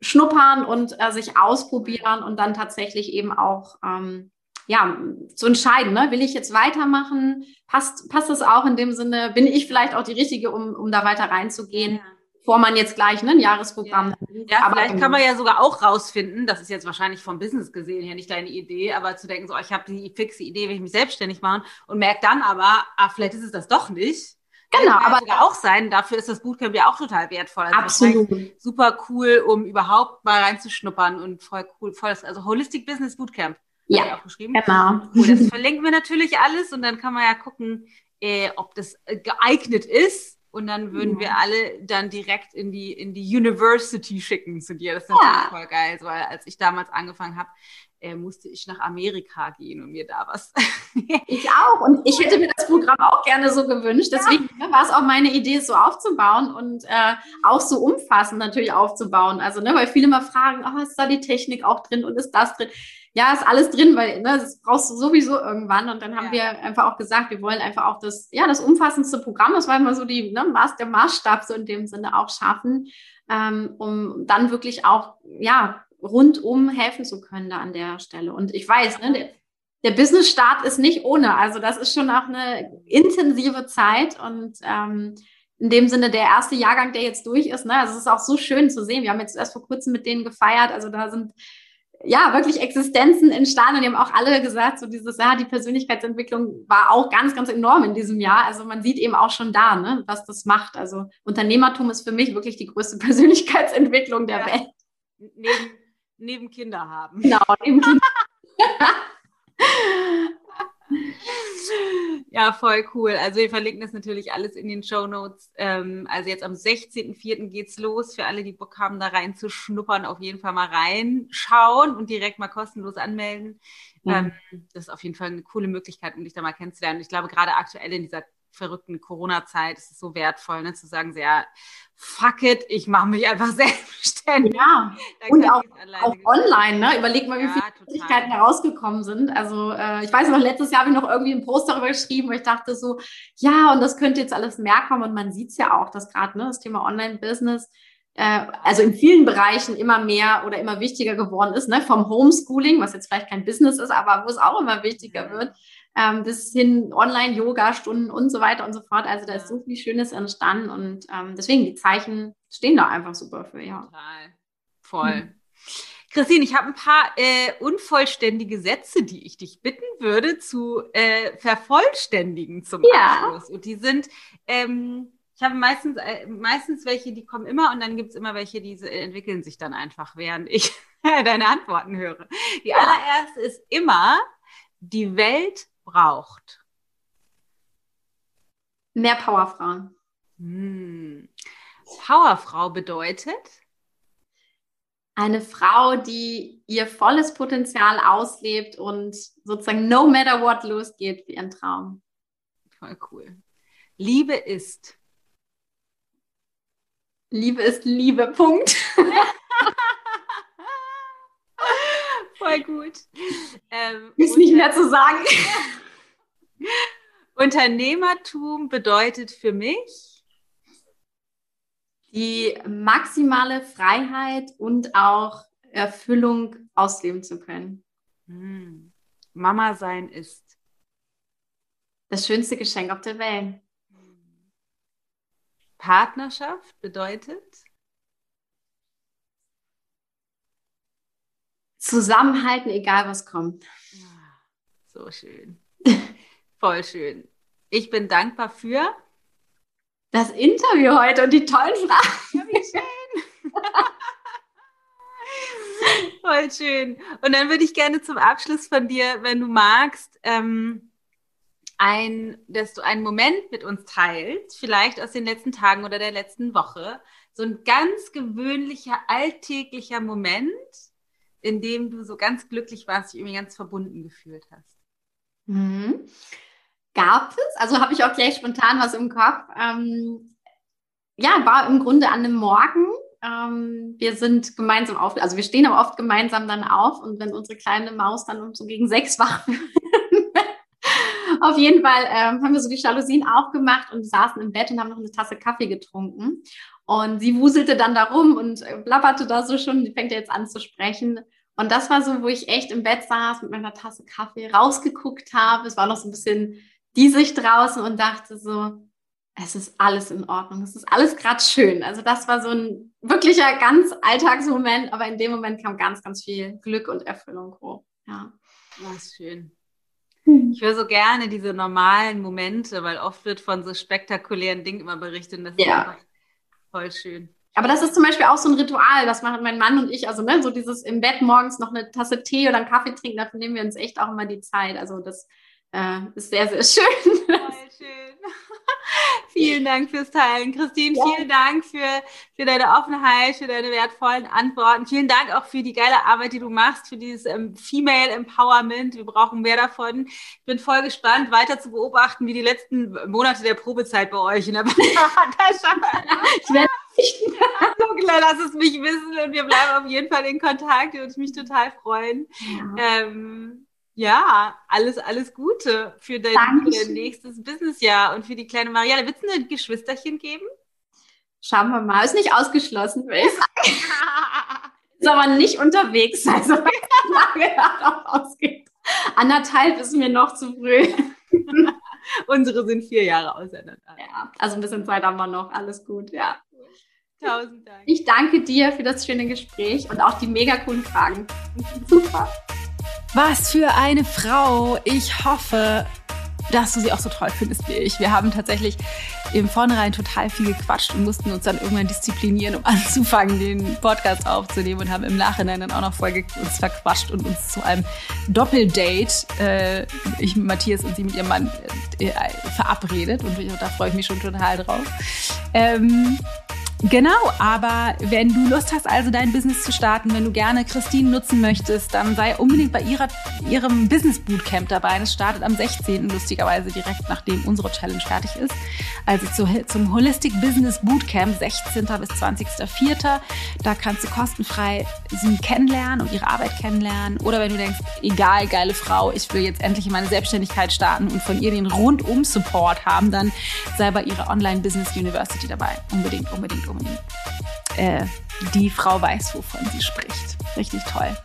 schnuppern und äh, sich ausprobieren und dann tatsächlich eben auch ähm, ja, zu entscheiden, ne? will ich jetzt weitermachen? Passt, passt es auch in dem Sinne, bin ich vielleicht auch die Richtige, um, um da weiter reinzugehen? Ja bevor man jetzt gleich ne, ein Jahresprogramm. Ja, ja vielleicht kann man ja sogar auch rausfinden, das ist jetzt wahrscheinlich vom Business gesehen hier nicht deine Idee, aber zu denken, so, ich habe die fixe Idee, will ich mich selbstständig machen und merke dann aber, ah, vielleicht ist es das doch nicht. Genau, aber sogar auch sein. Dafür ist das Bootcamp ja auch total wertvoll. Also absolut. Super cool, um überhaupt mal reinzuschnuppern und voll cool, voll, also Holistic Business Bootcamp. Ja, auch geschrieben. genau. Cool, das verlinken wir natürlich alles und dann kann man ja gucken, äh, ob das geeignet ist und dann würden wir alle dann direkt in die, in die University schicken zu dir. Das ist natürlich ja. voll geil, weil als ich damals angefangen habe, äh, musste ich nach Amerika gehen und mir da was. (laughs) ich auch. Und ich hätte mir das Programm auch gerne so gewünscht. Deswegen ja. war es auch meine Idee, es so aufzubauen und äh, auch so umfassend natürlich aufzubauen. Also, ne, weil viele mal fragen, oh, ist da die Technik auch drin und ist das drin? Ja, ist alles drin, weil ne, das brauchst du sowieso irgendwann. Und dann haben ja. wir einfach auch gesagt, wir wollen einfach auch das, ja, das umfassendste Programm, das war immer so die, ne, der Maßstab so in dem Sinne auch schaffen, ähm, um dann wirklich auch, ja, rundum helfen zu können da an der Stelle. Und ich weiß, ne, der, der Business-Start ist nicht ohne. Also das ist schon auch eine intensive Zeit und ähm, in dem Sinne der erste Jahrgang, der jetzt durch ist. Ne? Also es ist auch so schön zu sehen. Wir haben jetzt erst vor kurzem mit denen gefeiert. Also da sind ja, wirklich Existenzen entstanden und die haben auch alle gesagt, so dieses, ja, die Persönlichkeitsentwicklung war auch ganz, ganz enorm in diesem Jahr. Also man sieht eben auch schon da, ne, was das macht. Also Unternehmertum ist für mich wirklich die größte (laughs) Persönlichkeitsentwicklung der ja. Welt. Neben, neben Kinder haben. Genau, neben Kinder. (laughs) (laughs) Ja, voll cool. Also wir verlinken das natürlich alles in den Show Notes. Ähm, also jetzt am 16.04. geht's los. Für alle, die Bock haben, da rein zu schnuppern, auf jeden Fall mal reinschauen und direkt mal kostenlos anmelden. Mhm. Ähm, das ist auf jeden Fall eine coole Möglichkeit, um dich da mal kennenzulernen. Ich glaube, gerade aktuell in dieser verrückten Corona-Zeit ist es so wertvoll, ne, zu sagen, sehr fuck it, ich mache mich einfach (laughs) selbstständig. Ja, und auch, auch online, ne? Überleg mal, wie ja, viele Möglichkeiten herausgekommen sind. Also äh, ich weiß noch, letztes Jahr habe ich noch irgendwie einen Post darüber geschrieben, wo ich dachte so, ja, und das könnte jetzt alles mehr kommen. Und man sieht es ja auch, dass gerade ne, das Thema Online-Business äh, also in vielen Bereichen immer mehr oder immer wichtiger geworden ist, ne? vom Homeschooling, was jetzt vielleicht kein Business ist, aber wo es auch immer wichtiger wird, ähm, bis hin Online-Yoga-Stunden und so weiter und so fort. Also da ist so viel Schönes entstanden und ähm, deswegen die Zeichen stehen da einfach super für, ja. Total. Voll. Hm. Christine, ich habe ein paar äh, unvollständige Sätze, die ich dich bitten würde zu äh, vervollständigen zum ja. Abschluss. Und die sind, ähm, ich habe meistens, äh, meistens welche, die kommen immer und dann gibt es immer welche, die entwickeln sich dann einfach, während ich (laughs) deine Antworten höre. Die allererste ist immer, die Welt braucht. Mehr Powerfrauen. Hm. Powerfrau bedeutet? eine Frau, die ihr volles Potenzial auslebt und sozusagen no matter what losgeht für ihren Traum. Voll cool. Liebe ist. Liebe ist Liebe, Punkt. (laughs) Voll gut. Ähm, ist nicht mehr zu sagen. (laughs) Unternehmertum bedeutet für mich die maximale Freiheit und auch Erfüllung ausleben zu können. Hm. Mama sein ist das schönste Geschenk auf der Welt. Partnerschaft bedeutet Zusammenhalten, egal was kommt. So schön. (laughs) Voll schön. Ich bin dankbar für das Interview heute und die tollen Fragen. Ja, wie schön. (laughs) Voll schön. Und dann würde ich gerne zum Abschluss von dir, wenn du magst, ähm, ein, dass du einen Moment mit uns teilst, vielleicht aus den letzten Tagen oder der letzten Woche, so ein ganz gewöhnlicher, alltäglicher Moment, in dem du so ganz glücklich warst, dich irgendwie ganz verbunden gefühlt hast. Mhm gab es. Also habe ich auch gleich spontan was im Kopf. Ähm, ja, war im Grunde an einem Morgen. Ähm, wir sind gemeinsam auf, also wir stehen aber oft gemeinsam dann auf und wenn unsere kleine Maus dann um so gegen sechs wach wird, auf jeden Fall ähm, haben wir so die Jalousien aufgemacht und saßen im Bett und haben noch eine Tasse Kaffee getrunken. Und sie wuselte dann da rum und blabberte da so schon, die fängt jetzt an zu sprechen. Und das war so, wo ich echt im Bett saß mit meiner Tasse Kaffee, rausgeguckt habe. Es war noch so ein bisschen die sich draußen und dachte so, es ist alles in Ordnung, es ist alles gerade schön. Also das war so ein wirklicher ganz Alltagsmoment, aber in dem Moment kam ganz, ganz viel Glück und Erfüllung hoch. Ja. Das schön. Hm. Ich höre so gerne diese normalen Momente, weil oft wird von so spektakulären Dingen immer berichtet. Und das ja. ist einfach voll schön. Aber das ist zum Beispiel auch so ein Ritual, das machen mein Mann und ich, also ne, so dieses im Bett morgens noch eine Tasse Tee oder einen Kaffee trinken, dafür nehmen wir uns echt auch immer die Zeit. Also das äh, ist sehr, sehr (laughs) schön. Voll schön. (laughs) vielen Dank fürs Teilen. Christine, ja. vielen Dank für, für deine Offenheit, für deine wertvollen Antworten. Vielen Dank auch für die geile Arbeit, die du machst, für dieses ähm, Female Empowerment. Wir brauchen mehr davon. Ich bin voll gespannt, weiter zu beobachten, wie die letzten Monate der Probezeit bei euch in der (laughs) Tasche. (laughs) ich werde so klar, lass es mich wissen und wir bleiben auf jeden Fall in Kontakt. Würde mich total freuen. Ja. Ähm, ja, alles, alles Gute für dein, für dein nächstes Businessjahr und für die kleine Marianne. Willst du ein Geschwisterchen geben? Schauen wir mal. Ist nicht ausgeschlossen, würde ich (laughs) sagen. ist aber nicht unterwegs, also (laughs) Lage darauf ausgeht. Anderthalb ist mir noch zu früh. (laughs) Unsere sind vier Jahre auseinander. Ja, also ein bisschen Zeit haben wir noch. Alles gut, ja. Tausend Dank. Ich danke dir für das schöne Gespräch und auch die mega coolen Fragen. Super. Was für eine Frau. Ich hoffe, dass du sie auch so toll findest wie ich. Wir haben tatsächlich im Vornherein total viel gequatscht und mussten uns dann irgendwann disziplinieren, um (laughs) anzufangen, den Podcast aufzunehmen und haben im Nachhinein dann auch noch voll uns verquatscht und uns zu einem Doppeldate, äh, ich, Matthias und sie mit ihrem Mann, äh, verabredet und da freue ich mich schon total drauf. Ähm, Genau, aber wenn du Lust hast, also dein Business zu starten, wenn du gerne Christine nutzen möchtest, dann sei unbedingt bei ihrer, ihrem Business Bootcamp dabei. Das startet am 16. lustigerweise direkt nachdem unsere Challenge fertig ist. Also zu, zum Holistic Business Bootcamp 16. bis 20.04. Da kannst du kostenfrei sie kennenlernen und ihre Arbeit kennenlernen. Oder wenn du denkst, egal, geile Frau, ich will jetzt endlich in meine Selbstständigkeit starten und von ihr den Rundum-Support haben, dann sei bei ihrer Online Business University dabei. Unbedingt, unbedingt, unbedingt. Äh, die Frau weiß, wovon sie spricht. Richtig toll.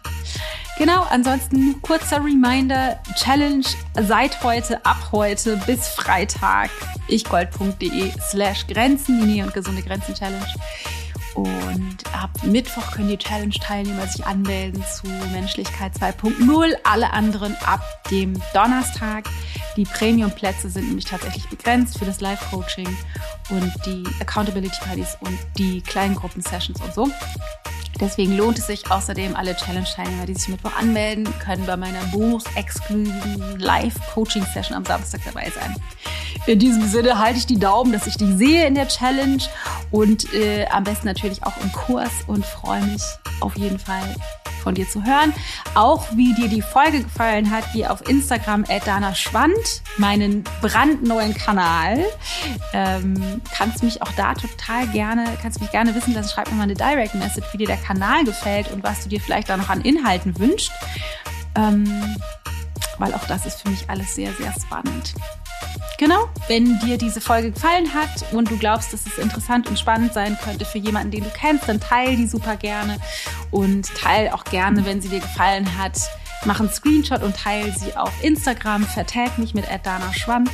Genau, ansonsten kurzer Reminder, Challenge seit heute, ab heute bis Freitag, ichgold.de slash Grenzen, die Nähe und gesunde Grenzen Challenge. Und ab Mittwoch können die Challenge-Teilnehmer sich anmelden zu Menschlichkeit 2.0. Alle anderen ab dem Donnerstag. Die Premium-Plätze sind nämlich tatsächlich begrenzt für das Live-Coaching und die Accountability-Partys und die kleinen Gruppen-Sessions und so. Deswegen lohnt es sich außerdem, alle Challenge-Teilnehmer, die sich Mittwoch anmelden, können bei meiner bonus-exklusiven Live-Coaching-Session am Samstag dabei sein. In diesem Sinne halte ich die Daumen, dass ich dich sehe in der Challenge und äh, am besten natürlich auch im Kurs und freue mich auf jeden Fall von dir zu hören. Auch wie dir die Folge gefallen hat, geh auf Instagram Dana Schwand, meinen brandneuen Kanal. Ähm, kannst mich auch da total gerne, kannst mich gerne wissen lassen. Schreib mir mal eine Direct Message, wie dir der Kanal gefällt und was du dir vielleicht da noch an Inhalten wünschst. Ähm, weil auch das ist für mich alles sehr, sehr spannend. Genau, wenn dir diese Folge gefallen hat und du glaubst, dass es interessant und spannend sein könnte für jemanden, den du kennst, dann teile die super gerne und teile auch gerne, wenn sie dir gefallen hat, Mach einen Screenshot und teile sie auf Instagram. Vertag mich mit Dana Schwann.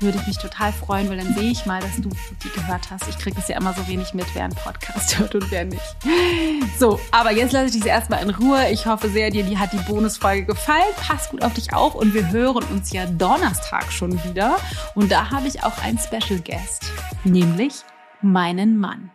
Würde ich mich total freuen, weil dann sehe ich mal, dass du die gehört hast. Ich kriege es ja immer so wenig mit, wer einen Podcast (laughs) hört und wer nicht. So, aber jetzt lasse ich dich erstmal in Ruhe. Ich hoffe sehr, dir die hat die Bonusfolge gefallen. Pass gut auf dich auf und wir hören uns ja Donnerstag schon wieder. Und da habe ich auch einen Special Guest, nämlich meinen Mann.